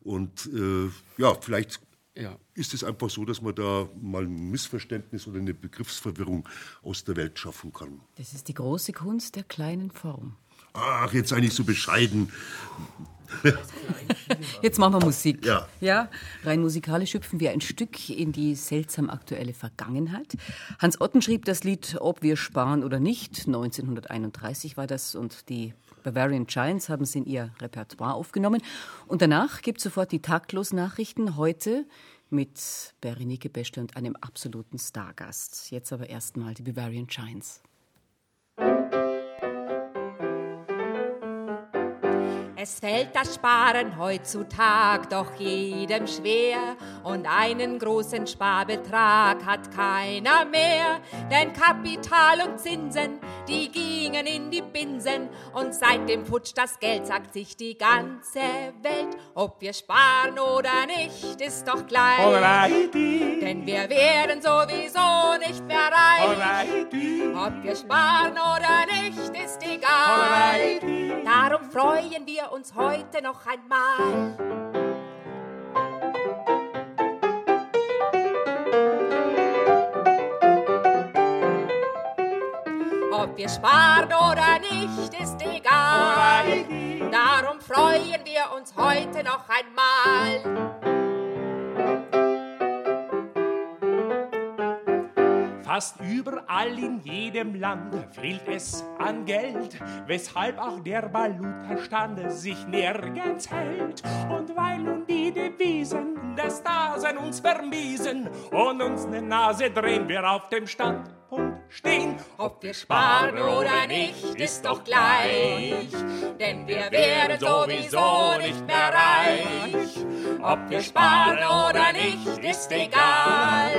Und äh, ja, vielleicht ja. ist es einfach so, dass man da mal ein Missverständnis oder eine Begriffsverwirrung aus der Welt schaffen kann. Das ist die große Kunst der kleinen Form. Ach, jetzt nicht so bescheiden. Jetzt machen wir Musik. Ja. ja. Rein musikalisch hüpfen wir ein Stück in die seltsam aktuelle Vergangenheit. Hans Otten schrieb das Lied Ob wir sparen oder nicht. 1931 war das und die Bavarian Giants haben es in ihr Repertoire aufgenommen. Und danach gibt es sofort die Taktlos-Nachrichten. Heute mit Berenike Beste und einem absoluten Stargast. Jetzt aber erstmal die Bavarian Giants. Es fällt das Sparen heutzutage doch jedem schwer und einen großen Sparbetrag hat keiner mehr. Denn Kapital und Zinsen, die gingen in die Binsen und seit dem Putsch das Geld sagt sich die ganze Welt. Ob wir sparen oder nicht, ist doch gleich. Alrighty. Denn wir werden sowieso nicht mehr reich. Ob wir sparen oder nicht, ist egal. Darum freuen wir uns heute noch einmal. Ob wir sparen oder nicht, ist egal. Darum freuen wir uns heute noch einmal. Fast überall in jedem Land fehlt es an Geld, weshalb auch der Valutastand sich nirgends hält. Und weil nun die Devisen des Dasein uns vermiesen und uns ne Nase drehen, wir auf dem Standpunkt stehen. Ob wir sparen oder nicht, ist doch gleich. Denn wir werden sowieso nicht mehr reich. Ob wir sparen oder nicht, ist egal.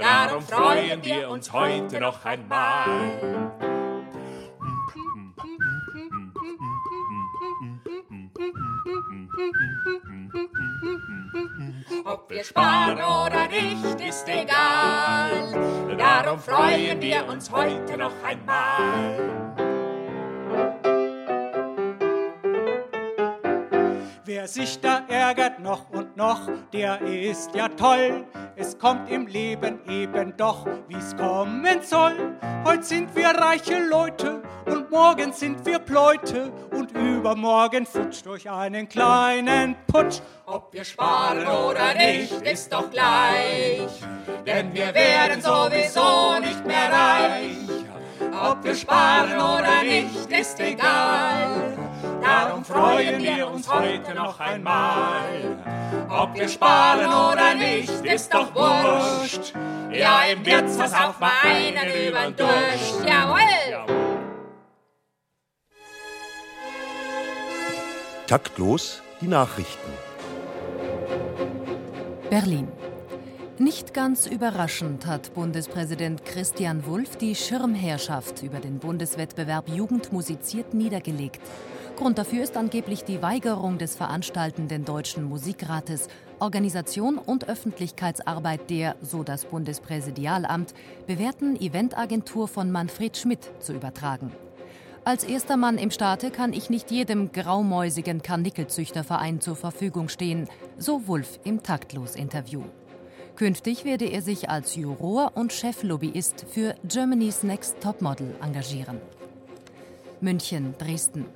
Darum freuen wir uns heute noch einmal. Ob wir sparen oder nicht, ist egal. Darum freuen wir uns heute noch einmal. Wer sich da ärgert noch und noch, der ist ja toll. Es kommt im Leben eben doch, wie's kommen soll. Heute sind wir reiche Leute und morgen sind wir Pleute und übermorgen futsch durch einen kleinen Putsch. Ob wir sparen oder nicht, ist doch gleich. Denn wir werden sowieso nicht mehr reich. Ob wir sparen oder nicht, ist egal. Darum freuen wir uns heute noch einmal. Ob wir sparen oder nicht, ist doch wurscht. Ja, im Wirtshaus auf einen übern Durst. Jawohl! Taktlos die Nachrichten. Berlin. Nicht ganz überraschend hat Bundespräsident Christian Wulff die Schirmherrschaft über den Bundeswettbewerb Jugend musiziert niedergelegt. Grund dafür ist angeblich die Weigerung des veranstaltenden Deutschen Musikrates, Organisation und Öffentlichkeitsarbeit der, so das Bundespräsidialamt, bewährten Eventagentur von Manfred Schmidt zu übertragen. Als erster Mann im Staate kann ich nicht jedem graumäusigen Karnickelzüchterverein zur Verfügung stehen, so Wulff im Taktlos-Interview. Künftig werde er sich als Juror und Cheflobbyist für Germany's Next Topmodel engagieren. München, Dresden.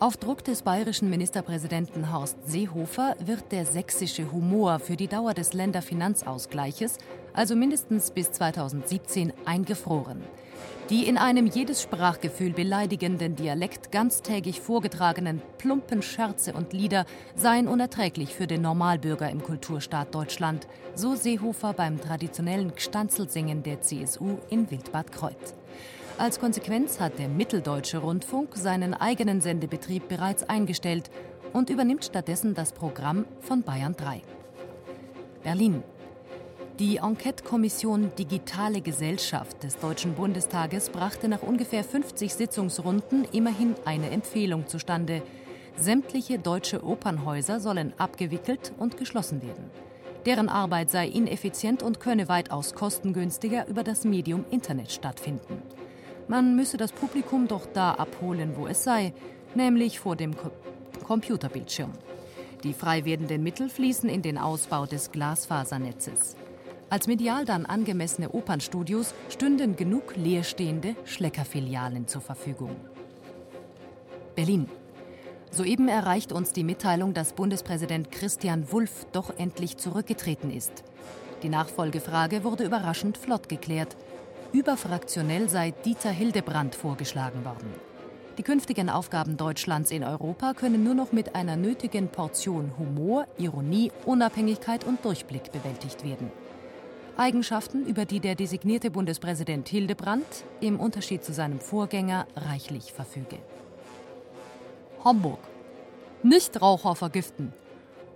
Auf Druck des bayerischen Ministerpräsidenten Horst Seehofer wird der sächsische Humor für die Dauer des Länderfinanzausgleiches, also mindestens bis 2017, eingefroren. Die in einem jedes Sprachgefühl beleidigenden Dialekt ganztägig vorgetragenen plumpen Scherze und Lieder seien unerträglich für den Normalbürger im Kulturstaat Deutschland, so Seehofer beim traditionellen Gstanzelsingen der CSU in Wildbad Kreuth. Als Konsequenz hat der Mitteldeutsche Rundfunk seinen eigenen Sendebetrieb bereits eingestellt und übernimmt stattdessen das Programm von Bayern 3. Berlin. Die Enquete-Kommission Digitale Gesellschaft des Deutschen Bundestages brachte nach ungefähr 50 Sitzungsrunden immerhin eine Empfehlung zustande. Sämtliche deutsche Opernhäuser sollen abgewickelt und geschlossen werden. Deren Arbeit sei ineffizient und könne weitaus kostengünstiger über das Medium Internet stattfinden. Man müsse das Publikum doch da abholen, wo es sei, nämlich vor dem Ko Computerbildschirm. Die frei werdenden Mittel fließen in den Ausbau des Glasfasernetzes. Als medial dann angemessene Opernstudios stünden genug leerstehende Schleckerfilialen zur Verfügung. Berlin. Soeben erreicht uns die Mitteilung, dass Bundespräsident Christian Wulff doch endlich zurückgetreten ist. Die Nachfolgefrage wurde überraschend flott geklärt. Überfraktionell sei Dieter Hildebrand vorgeschlagen worden. Die künftigen Aufgaben Deutschlands in Europa können nur noch mit einer nötigen Portion Humor, Ironie, Unabhängigkeit und Durchblick bewältigt werden. Eigenschaften, über die der designierte Bundespräsident Hildebrand im Unterschied zu seinem Vorgänger reichlich verfüge. Homburg. Nichtraucher vergiften.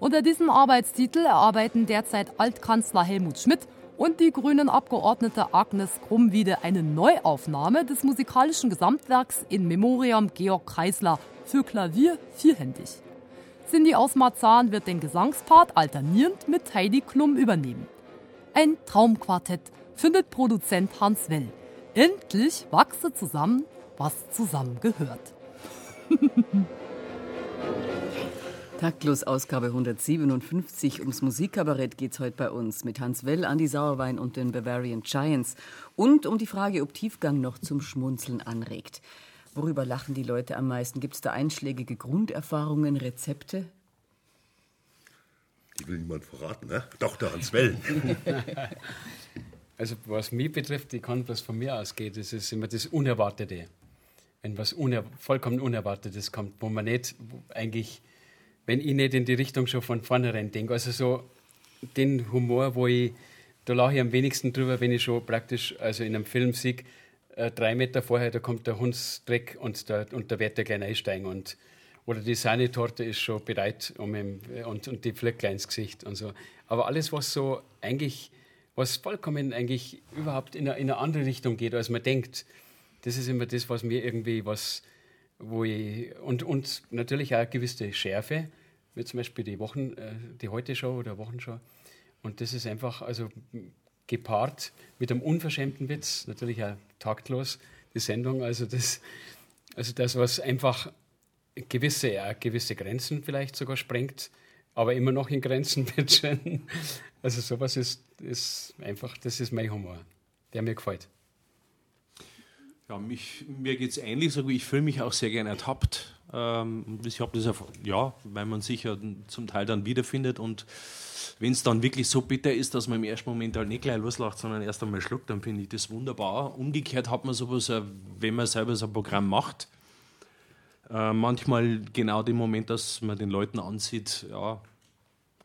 Unter diesem Arbeitstitel erarbeiten derzeit Altkanzler Helmut Schmidt und die grünen Abgeordnete Agnes Krummwiede eine Neuaufnahme des musikalischen Gesamtwerks in Memoriam Georg Kreisler für Klavier vierhändig. Cindy aus Marzahn wird den Gesangspart alternierend mit Heidi Klum übernehmen. Ein Traumquartett findet Produzent Hans Well. Endlich wachse zusammen, was zusammengehört. Taktlos Ausgabe 157. Ums Musikkabarett geht es heute bei uns mit Hans Well, Andi Sauerwein und den Bavarian Giants. Und um die Frage, ob Tiefgang noch zum Schmunzeln anregt. Worüber lachen die Leute am meisten? Gibt es da einschlägige Grunderfahrungen, Rezepte? Die will niemand verraten, ne? Doch, der Hans Well. Also was mich betrifft, ich kann bloß von mir ausgehen, das ist immer das Unerwartete. Wenn was uner vollkommen Unerwartetes kommt, wo man nicht eigentlich, wenn ich nicht in die Richtung schon von vornherein denke, also so den Humor, wo ich, da lache ich am wenigsten drüber, wenn ich schon praktisch, also in einem Film sehe, äh, drei Meter vorher, da kommt der Hundsdreck und, da, und da wird der gleich einsteigen und oder die Sahnetorte ist schon bereit um ihm, und, und die Flöcklein ins Gesicht und so. Aber alles, was so eigentlich, was vollkommen eigentlich überhaupt in eine, in eine andere Richtung geht, als man denkt, das ist immer das, was mir irgendwie was, wo ich, und, und natürlich auch eine gewisse Schärfe, wie zum Beispiel die Wochen, äh, die Heute-Show oder Wochenschau. Und das ist einfach, also gepaart mit einem unverschämten Witz, natürlich auch taktlos, die Sendung, also das, also das, was einfach gewisse, ja, gewisse Grenzen vielleicht sogar sprengt, aber immer noch in Grenzen bitte. Also sowas ist, ist einfach, das ist mein Humor, der mir gefällt. Ja, mich, mir geht es ähnlich, so ich fühle mich auch sehr gerne ertappt. Ähm, ich habe das ja, weil man sich ja zum Teil dann wiederfindet und wenn es dann wirklich so bitter ist, dass man im ersten Moment halt nicht gleich loslacht, sondern erst einmal schluckt, dann finde ich das wunderbar. Umgekehrt hat man sowas, wenn man selber so ein Programm macht, äh, manchmal genau den Moment, dass man den Leuten ansieht, ja,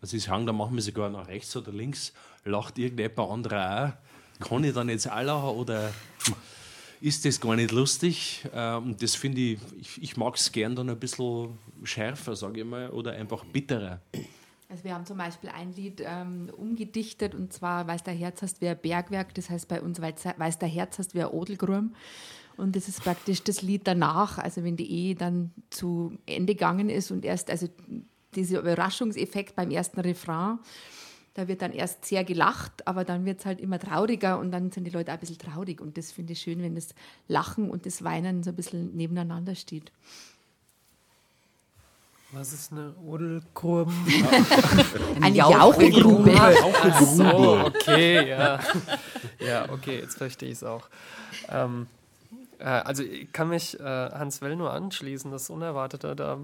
also sie sagen, da machen wir sogar nach rechts oder links, lacht irgendjemand anderer auch. Kann ich dann jetzt auch lachen oder ist das gar nicht lustig? Äh, und das finde ich, ich, ich mag es gern dann ein bisschen schärfer, sage ich mal, oder einfach bitterer. Also wir haben zum Beispiel ein Lied ähm, umgedichtet und zwar Weiß der Herz hast wer Bergwerk, das heißt bei uns Weiß der Herz hast wer Odelgrum. Und das ist praktisch das Lied danach, also wenn die Ehe dann zu Ende gegangen ist und erst, also dieser Überraschungseffekt beim ersten Refrain, da wird dann erst sehr gelacht, aber dann wird es halt immer trauriger und dann sind die Leute auch ein bisschen traurig. Und das finde ich schön, wenn das Lachen und das Weinen so ein bisschen nebeneinander steht. Was ist eine Odelgrube? eine Jauchegrube. Ach so, okay, ja. Ja, okay, jetzt verstehe ich es auch. Ähm, äh, also ich kann mich äh, Hans Well nur anschließen, das Unerwartete, da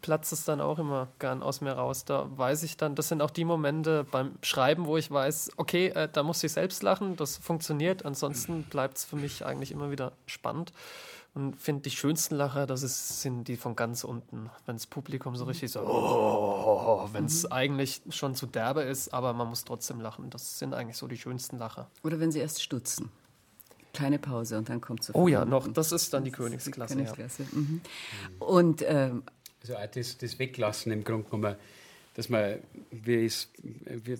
platzt es dann auch immer gern aus mir raus. Da weiß ich dann, das sind auch die Momente beim Schreiben, wo ich weiß, okay, äh, da muss ich selbst lachen, das funktioniert, ansonsten bleibt es für mich eigentlich immer wieder spannend. Und finde die schönsten Lacher, das ist, sind die von ganz unten, wenn das Publikum so richtig so, oh, wenn es mhm. eigentlich schon zu derbe ist, aber man muss trotzdem lachen. Das sind eigentlich so die schönsten Lacher. Oder wenn sie erst stutzen. Kleine Pause und dann kommt sofort. Oh ja, noch, das ist dann die Königsklasse. Die Königsklasse. Ja. Mhm. Und ähm, also auch das, das Weglassen im Grunde genommen, dass man, wie es,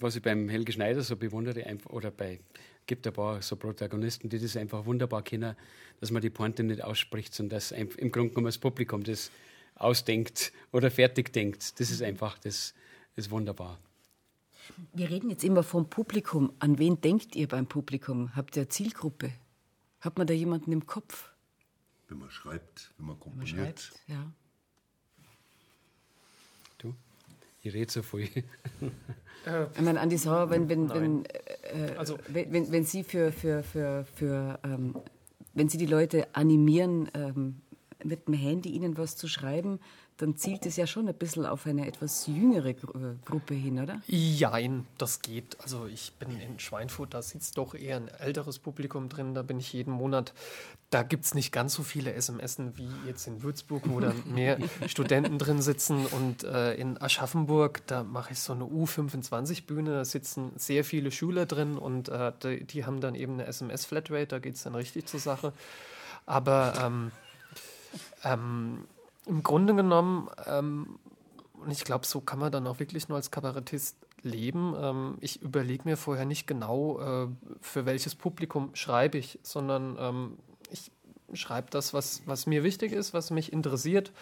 was ich beim Helge Schneider so bewundere, oder bei gibt ein paar so Protagonisten, die das einfach wunderbar kennen, dass man die Pointe nicht ausspricht, sondern dass im Grunde genommen das Publikum das ausdenkt oder fertig denkt. Das ist einfach, das ist wunderbar. Wir reden jetzt immer vom Publikum. An wen denkt ihr beim Publikum? Habt ihr Zielgruppe? Hat man da jemanden im Kopf? Wenn man schreibt, wenn man komponiert. Wenn man schreibt, ja. Du? Ich rede so viel. Äh, ich meine, Andi Sauer, wenn, wenn, wenn, äh, also, wenn, wenn, Sie für, für, für, für ähm, wenn Sie die Leute animieren, ähm, mit dem Handy ihnen was zu schreiben, dann zielt es ja schon ein bisschen auf eine etwas jüngere äh, Gruppe hin, oder? Jein, das geht. Also ich bin in Schweinfurt, da sitzt doch eher ein älteres Publikum drin, da bin ich jeden Monat. Da gibt es nicht ganz so viele SMS wie jetzt in Würzburg, wo dann mehr Studenten drin sitzen. Und äh, in Aschaffenburg, da mache ich so eine U25-Bühne, da sitzen sehr viele Schüler drin und äh, die, die, haben dann eben eine SMS-Flatrate, da geht es dann richtig zur Sache. Aber ähm, ähm, im Grunde genommen ähm, und ich glaube, so kann man dann auch wirklich nur als Kabarettist leben. Ähm, ich überlege mir vorher nicht genau, äh, für welches Publikum schreibe ich, sondern ähm, ich schreibe das, was, was mir wichtig ist, was mich interessiert.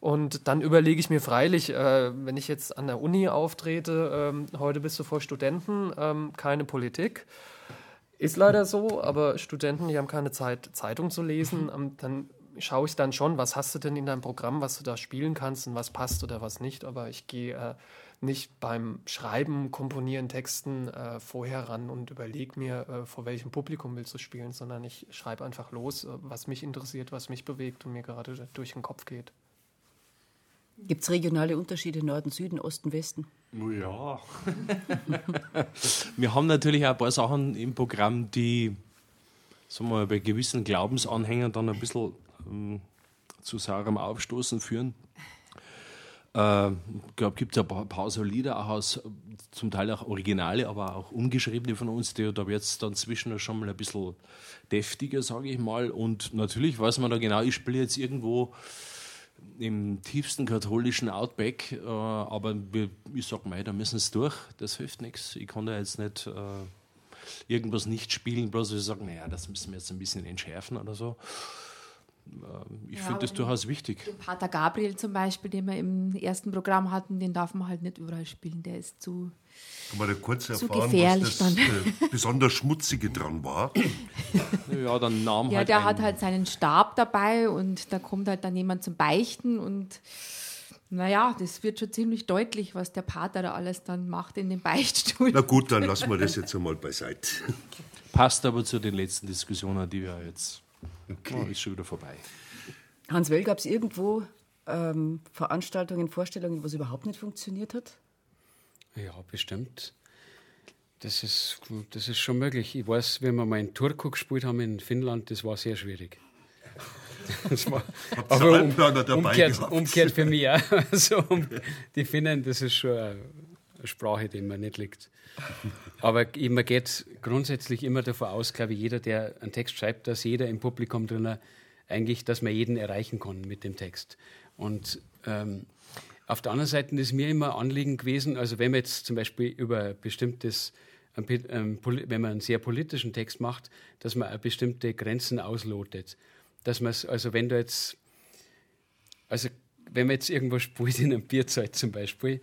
Und dann überlege ich mir freilich, äh, wenn ich jetzt an der Uni auftrete, ähm, heute bist du vor Studenten, ähm, keine Politik. Ist leider so, aber Studenten, die haben keine Zeit, Zeitung zu lesen. Ähm, dann schaue ich dann schon, was hast du denn in deinem Programm, was du da spielen kannst und was passt oder was nicht. Aber ich gehe äh, nicht beim Schreiben, Komponieren, Texten äh, vorher ran und überlege mir, äh, vor welchem Publikum willst du spielen, sondern ich schreibe einfach los, äh, was mich interessiert, was mich bewegt und mir gerade durch den Kopf geht. Gibt es regionale Unterschiede Norden, Süden, Osten, Westen? Ja. wir haben natürlich auch ein paar Sachen im Programm, die sagen wir mal, bei gewissen Glaubensanhängern dann ein bisschen ähm, zu saurem Aufstoßen führen. Äh, ich glaube, gibt es ein paar, so Lieder, auch aus, zum Teil auch Originale, aber auch umgeschriebene von uns, die, da wird es dann zwischen schon mal ein bisschen deftiger, sage ich mal. Und natürlich weiß man da genau, ich spiele jetzt irgendwo im tiefsten katholischen Outback, äh, aber ich sage mal, da müssen sie durch, das hilft nichts. Ich kann da jetzt nicht äh, irgendwas nicht spielen, bloß ich sage, naja, das müssen wir jetzt ein bisschen entschärfen oder so. Ähm, ich ja, finde das durchaus wichtig. Den Pater Gabriel zum Beispiel, den wir im ersten Programm hatten, den darf man halt nicht überall spielen, der ist zu. Kann man da kurz erfahren, was das äh, besonders Schmutzige dran war? ja, dann nahm Ja, halt der hat halt seinen Stab dabei und da kommt halt dann jemand zum Beichten und naja, das wird schon ziemlich deutlich, was der Pater da alles dann macht in dem Beichtstuhl. Na gut, dann lassen wir das jetzt einmal beiseite. Passt aber zu den letzten Diskussionen, die wir jetzt. Okay. Oh, ist schon wieder vorbei. Hans Well, gab es irgendwo ähm, Veranstaltungen, Vorstellungen, wo es überhaupt nicht funktioniert hat? Ja, bestimmt. Das ist, das ist schon möglich. Ich weiß, wenn wir mal in Turku gespielt haben in Finnland, das war sehr schwierig. Das war, aber um, umgekehrt, umgekehrt, für mich auch. Also um, die Finnen, das ist schon eine Sprache, die mir nicht liegt. Aber man geht grundsätzlich immer davon aus, glaube ich, jeder, der einen Text schreibt, dass jeder im Publikum drin eigentlich, dass man jeden erreichen kann mit dem Text. Und ähm, auf der anderen Seite ist mir immer Anliegen gewesen, also wenn man jetzt zum Beispiel über bestimmtes, ähm, wenn man einen sehr politischen Text macht, dass man auch bestimmte Grenzen auslotet. Dass man also wenn du jetzt, also wenn man jetzt irgendwo spielt in einem Bierzeit zum Beispiel,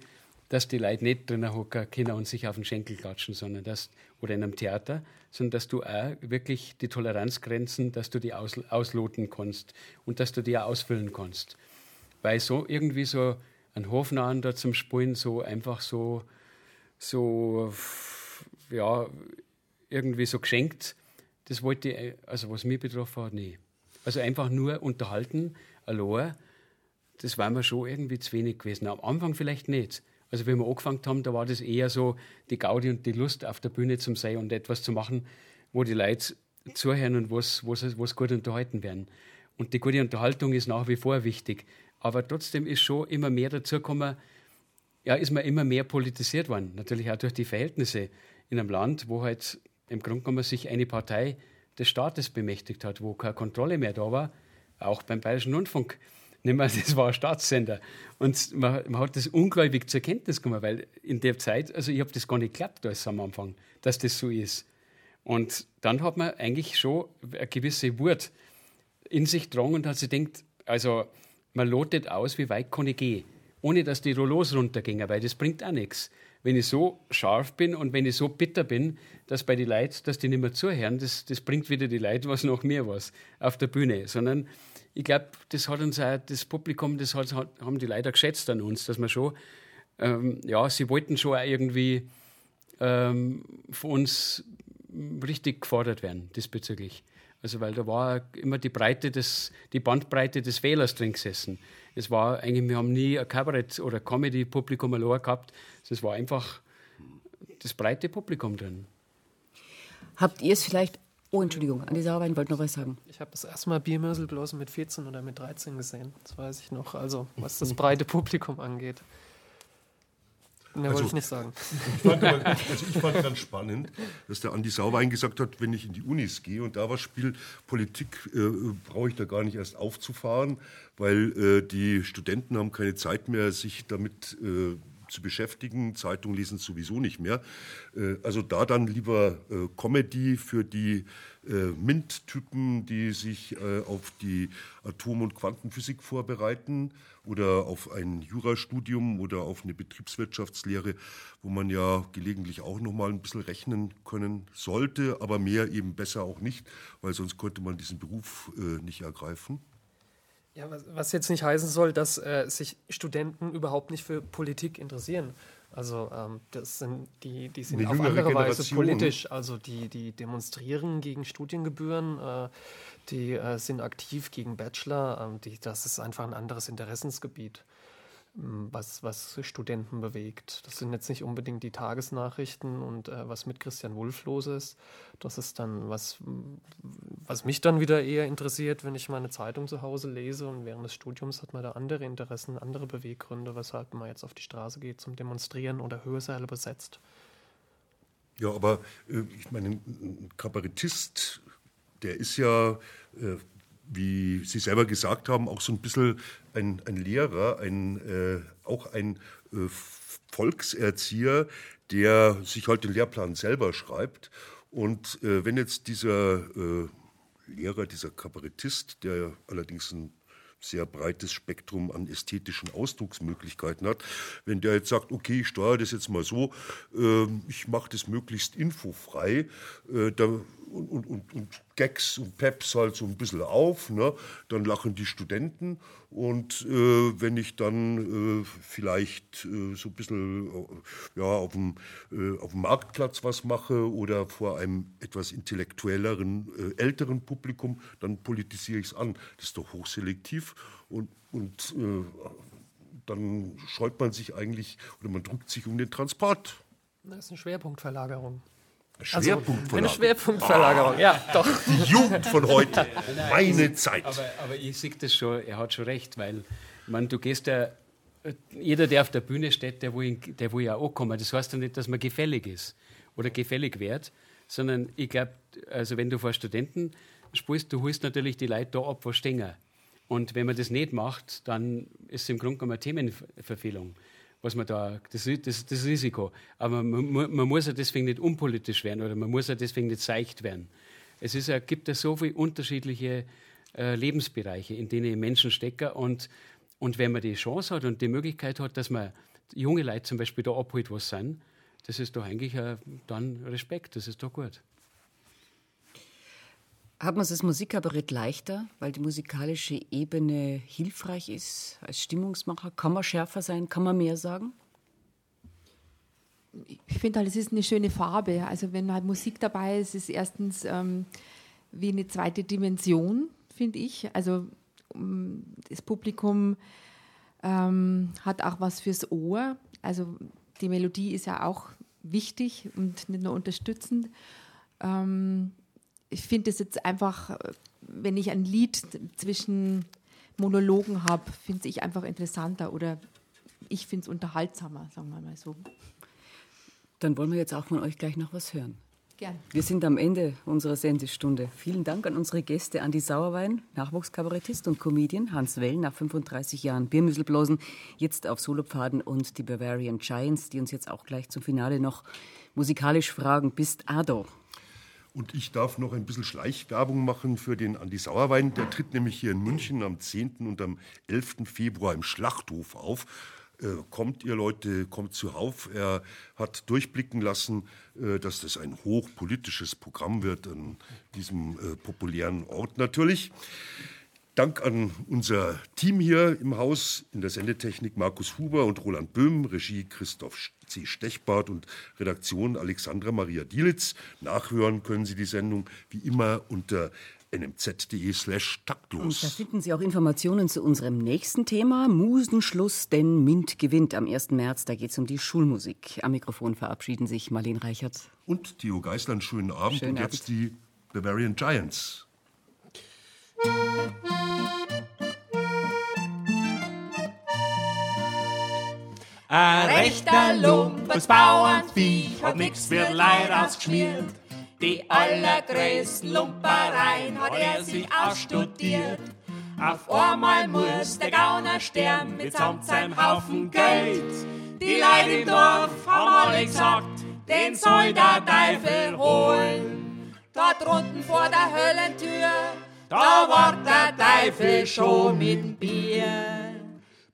dass die Leute nicht drinnen hocken können und sich auf den Schenkel klatschen, sondern dass, oder in einem Theater, sondern dass du auch wirklich die Toleranzgrenzen, dass du die aus, ausloten kannst und dass du die auch ausfüllen kannst. Weil so irgendwie so ein Hofnahen da zum Spielen so einfach so, so, ja, irgendwie so geschenkt, das wollte ich, also was mich betroffen hat, nie. Also einfach nur unterhalten, allein, das war mir schon irgendwie zu wenig gewesen. Am Anfang vielleicht nicht. Also wenn wir angefangen haben, da war das eher so die Gaudi und die Lust auf der Bühne zu sein und etwas zu machen, wo die Leute zuhören und was, was, was gut unterhalten werden. Und die gute Unterhaltung ist nach wie vor wichtig. Aber trotzdem ist schon immer mehr dazu gekommen, ja, ist man immer mehr politisiert worden. Natürlich auch durch die Verhältnisse in einem Land, wo halt im Grunde genommen sich eine Partei des Staates bemächtigt hat, wo keine Kontrolle mehr da war, auch beim Bayerischen Rundfunk nicht mehr, das war ein Staatssender. Und man, man, hat das ungläubig zur Kenntnis genommen, weil in der Zeit, also ich habe das gar nicht geklappt alles am Anfang, dass das so ist. Und dann hat man eigentlich schon eine gewisse Wut in sich dran und hat sich gedacht, also man lotet aus, wie weit kann ich gehen, ohne dass die Rollos runtergingen, weil das bringt auch nichts. Wenn ich so scharf bin und wenn ich so bitter bin, dass bei den Leuten, dass die nicht mehr zuhören, das, das bringt wieder die Leute was noch mehr was auf der Bühne, sondern ich glaube, das hat uns auch das Publikum, das hat, haben die leider geschätzt an uns, dass wir schon, ähm, ja, sie wollten schon auch irgendwie ähm, von uns richtig gefordert werden diesbezüglich. Also weil da war immer die Breite des, die Bandbreite des Wählers drin gesessen. Es war eigentlich, wir haben nie ein Kabarett- oder Comedy-Publikum allein gehabt. Es war einfach das breite Publikum drin. Habt ihr es vielleicht Oh, Entschuldigung, Andi Sauerwein wollte noch was sagen. Ich habe das erste Mal Biermösel bloß mit 14 oder mit 13 gesehen. Das weiß ich noch. Also, was das breite Publikum angeht. Ne, wollte ich nicht sagen. Ich fand, aber, also ich fand ganz spannend, dass der Andi Sauwein gesagt hat, wenn ich in die Unis gehe und da was spiele, Politik äh, brauche ich da gar nicht erst aufzufahren, weil äh, die Studenten haben keine Zeit mehr, sich damit äh, zu beschäftigen. Zeitung lesen sowieso nicht mehr. Äh, also da dann lieber äh, Comedy für die äh, MINT-Typen, die sich auf die Atom- und Quantenphysik vorbereiten oder auf ein Jurastudium oder auf eine Betriebswirtschaftslehre, wo man ja gelegentlich auch noch mal ein bisschen rechnen können sollte, aber mehr eben besser auch nicht, weil sonst könnte man diesen Beruf nicht ergreifen. Ja, was, was, jetzt nicht heißen soll, dass äh, sich Studenten überhaupt nicht für Politik interessieren. Also ähm, das sind die, die sind auf andere Weise politisch. Also die, die demonstrieren gegen Studiengebühren, äh, die äh, sind aktiv gegen Bachelor. Ähm, die, das ist einfach ein anderes Interessensgebiet was, was Studenten bewegt. Das sind jetzt nicht unbedingt die Tagesnachrichten und äh, was mit Christian Wulff los ist. Das ist dann was, was mich dann wieder eher interessiert, wenn ich meine Zeitung zu Hause lese und während des Studiums hat man da andere Interessen, andere Beweggründe, weshalb man jetzt auf die Straße geht zum Demonstrieren oder Hörsäle besetzt. Ja, aber äh, ich meine, ein Kabarettist, der ist ja äh, wie Sie selber gesagt haben, auch so ein bisschen ein, ein Lehrer, ein, äh, auch ein äh, Volkserzieher, der sich halt den Lehrplan selber schreibt. Und äh, wenn jetzt dieser äh, Lehrer, dieser Kabarettist, der allerdings ein sehr breites Spektrum an ästhetischen Ausdrucksmöglichkeiten hat. Wenn der jetzt sagt, okay, ich steuere das jetzt mal so, äh, ich mache das möglichst infofrei, äh, da und, und, und, und Gags und Peps halt so ein bisschen auf. Ne? Dann lachen die Studenten. Und äh, wenn ich dann äh, vielleicht äh, so ein bisschen äh, ja, auf, dem, äh, auf dem Marktplatz was mache oder vor einem etwas intellektuelleren, äh, älteren Publikum, dann politisiere ich es an. Das ist doch hochselektiv. Und, und dann scheut man sich eigentlich oder man drückt sich um den Transport. Das ist eine Schwerpunktverlagerung. Schwerpunktverlagerung. Also eine Schwerpunktverlagerung, ja, doch. Die Jugend von heute, meine Zeit. Aber, aber ich sehe das schon, er hat schon recht, weil man, du gehst ja, jeder, der auf der Bühne steht, der will, der will ja auch kommen. Das heißt ja nicht, dass man gefällig ist oder gefällig wird, sondern ich glaube, also wenn du vor Studenten spielst, du holst natürlich die Leute da ab, wo stehen. Und wenn man das nicht macht, dann ist es im Grunde genommen eine Themenverfehlung was man da, das, das, das Risiko. Aber man, man, muss ja deswegen nicht unpolitisch werden oder man muss ja deswegen nicht seicht werden. Es ist gibt ja so viele unterschiedliche äh, Lebensbereiche, in denen Menschen stecken und, und wenn man die Chance hat und die Möglichkeit hat, dass man junge Leute zum Beispiel da abholt, was sind, das ist doch eigentlich ein, dann Respekt, das ist doch gut. Hat man es als Musikkabarett leichter, weil die musikalische Ebene hilfreich ist als Stimmungsmacher? Kann man schärfer sein? Kann man mehr sagen? Ich finde halt, es ist eine schöne Farbe. Also wenn halt Musik dabei ist, ist es erstens ähm, wie eine zweite Dimension, finde ich. Also um, das Publikum ähm, hat auch was fürs Ohr. Also die Melodie ist ja auch wichtig und nicht nur unterstützend. Ähm, ich finde es jetzt einfach, wenn ich ein Lied zwischen Monologen habe, finde ich einfach interessanter oder ich finde es unterhaltsamer, sagen wir mal so. Dann wollen wir jetzt auch von euch gleich noch was hören. Gerne. Wir sind am Ende unserer Sendestunde. Vielen Dank an unsere Gäste Andi Sauerwein, Nachwuchskabarettist und Comedian, Hans Well nach 35 Jahren Biermüsselblosen, jetzt auf Solopfaden und die Bavarian Giants, die uns jetzt auch gleich zum Finale noch musikalisch fragen. Bist Ado? Und ich darf noch ein bisschen Schleichwerbung machen für den Andi Sauerwein. Der tritt nämlich hier in München am 10. und am 11. Februar im Schlachthof auf. Äh, kommt ihr Leute, kommt zuhauf. Er hat durchblicken lassen, äh, dass das ein hochpolitisches Programm wird an diesem äh, populären Ort natürlich. Dank an unser Team hier im Haus, in der Sendetechnik Markus Huber und Roland Böhm, Regie Christoph C. Stechbart und Redaktion Alexandra Maria Dielitz. Nachhören können Sie die Sendung wie immer unter nmz.de slash taktlos. Und da finden Sie auch Informationen zu unserem nächsten Thema, Musenschluss, denn MINT gewinnt am 1. März. Da geht es um die Schulmusik. Am Mikrofon verabschieden sich Marlene Reichert. Und Theo Geisland. Schönen Abend. Schönen und Abend. jetzt die Bavarian Giants. Ein rechter Lumpes Bauernviech hat nix für Leid ausgeschmiert. Die allergrößten Lumpereien hat er sich ausstudiert. Auf einmal muss der Gauner sterben mitsamt seinem Haufen Geld. Die Leute im Dorf haben alle gesagt, den soll der Teufel holen. Dort drunten vor der Höllentür, da war der Teufel schon mit Bier.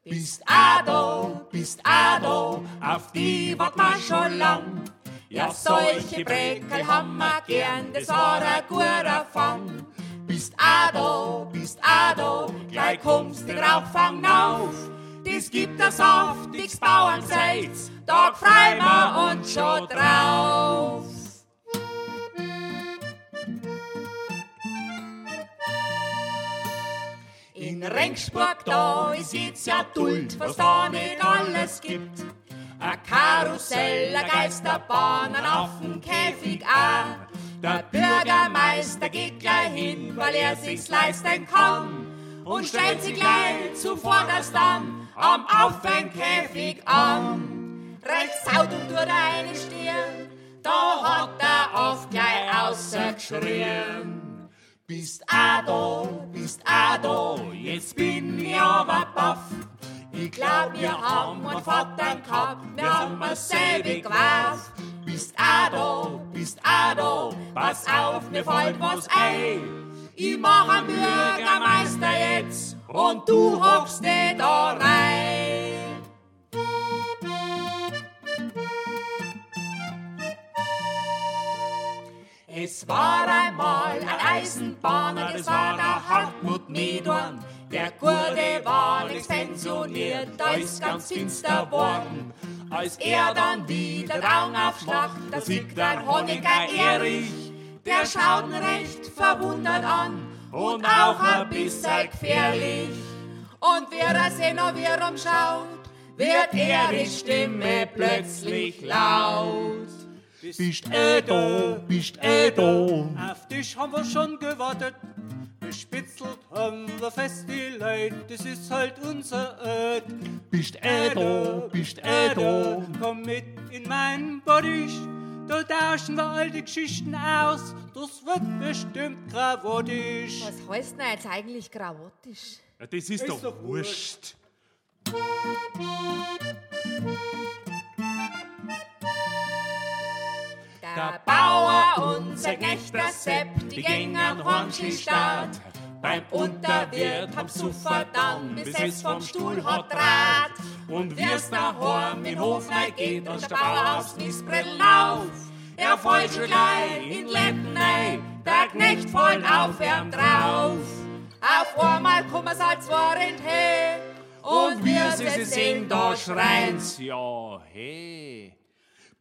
Bist a da, bist a da, auf die wart man schon lang. Ja, solche Breckel haben wir gern, das war ein guter Fang. Bist a da, bist a da, gleich kommst den Rauchfang auf. Das gibt das saftiges Bauernseits, da freuen wir uns schon drauf. In da ist jetzt ja Duld, was da nicht alles gibt. Ein Karussell, ein Geisterbahn, ein Affenkäfig auch. Der Bürgermeister geht gleich hin, weil er sich's leisten kann. Und stellt sich gleich zuvorderst an, am Affenkäfig an. Rechts haut und er eine Stirn, da hat er oft gleich ausgeschrien. Bist a da, bist a da, jetzt bin ich aber baff. Ich glaub, wir haben einen Vater gehabt, wir haben ein selbig gewarf. Bist a da, bist a da, pass auf, mir fällt was ein. Ich mach einen Bürgermeister jetzt und du hockst nicht da rein. Es war einmal ein Eisenbahner, das war der Hartmut Medorn. Der Gurde war längst pensioniert, da ist ganz finster worden. Als er dann wieder Raum aufschlacht, da sieht der Honecker Erich. Der schaut ihn recht verwundert an und auch ein bisschen gefährlich. Und wer er sich noch wieder umschaut, wird Erichs Stimme plötzlich laut. Bist eh da, bist eh da. Auf dich haben wir schon gewartet. Gespitzelt haben wir fest die Leute, das ist halt unser Ort. Bist eh da, bist eh da. Komm mit in mein Bodysch, da tauschen wir all die Geschichten aus. Das wird bestimmt gravottisch. Was heißt denn jetzt eigentlich gravottisch? Ja, das ist, doch, wurscht. Der Bauer und sein Knecht, der Sepp, die gängen hornschlich start. Beim Unterwirt hab Suffer dann, bis es vom Stuhl hat Draht. Und wie's nach Horn in Hof rein geht und der Bauer aufs Missbretteln auf. Er fällt schon gleich in Letten ein, der Knecht fällt auf ihm drauf. Auf einmal kommen's halt zwar in He, und wir sie singen, da schreien's, Ja, hey.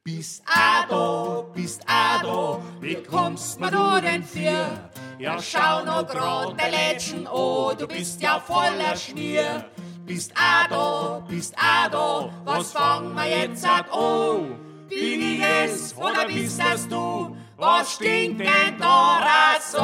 Bist a da, bist a da, wie kommst mir du denn für? Ja, schau noch grad der Lädchen an, du bist ja voller Schmier. Bist a da, bist a da, was fangen wir jetzt an? Bin ich es oder bist das du? Was stinkt denn da so?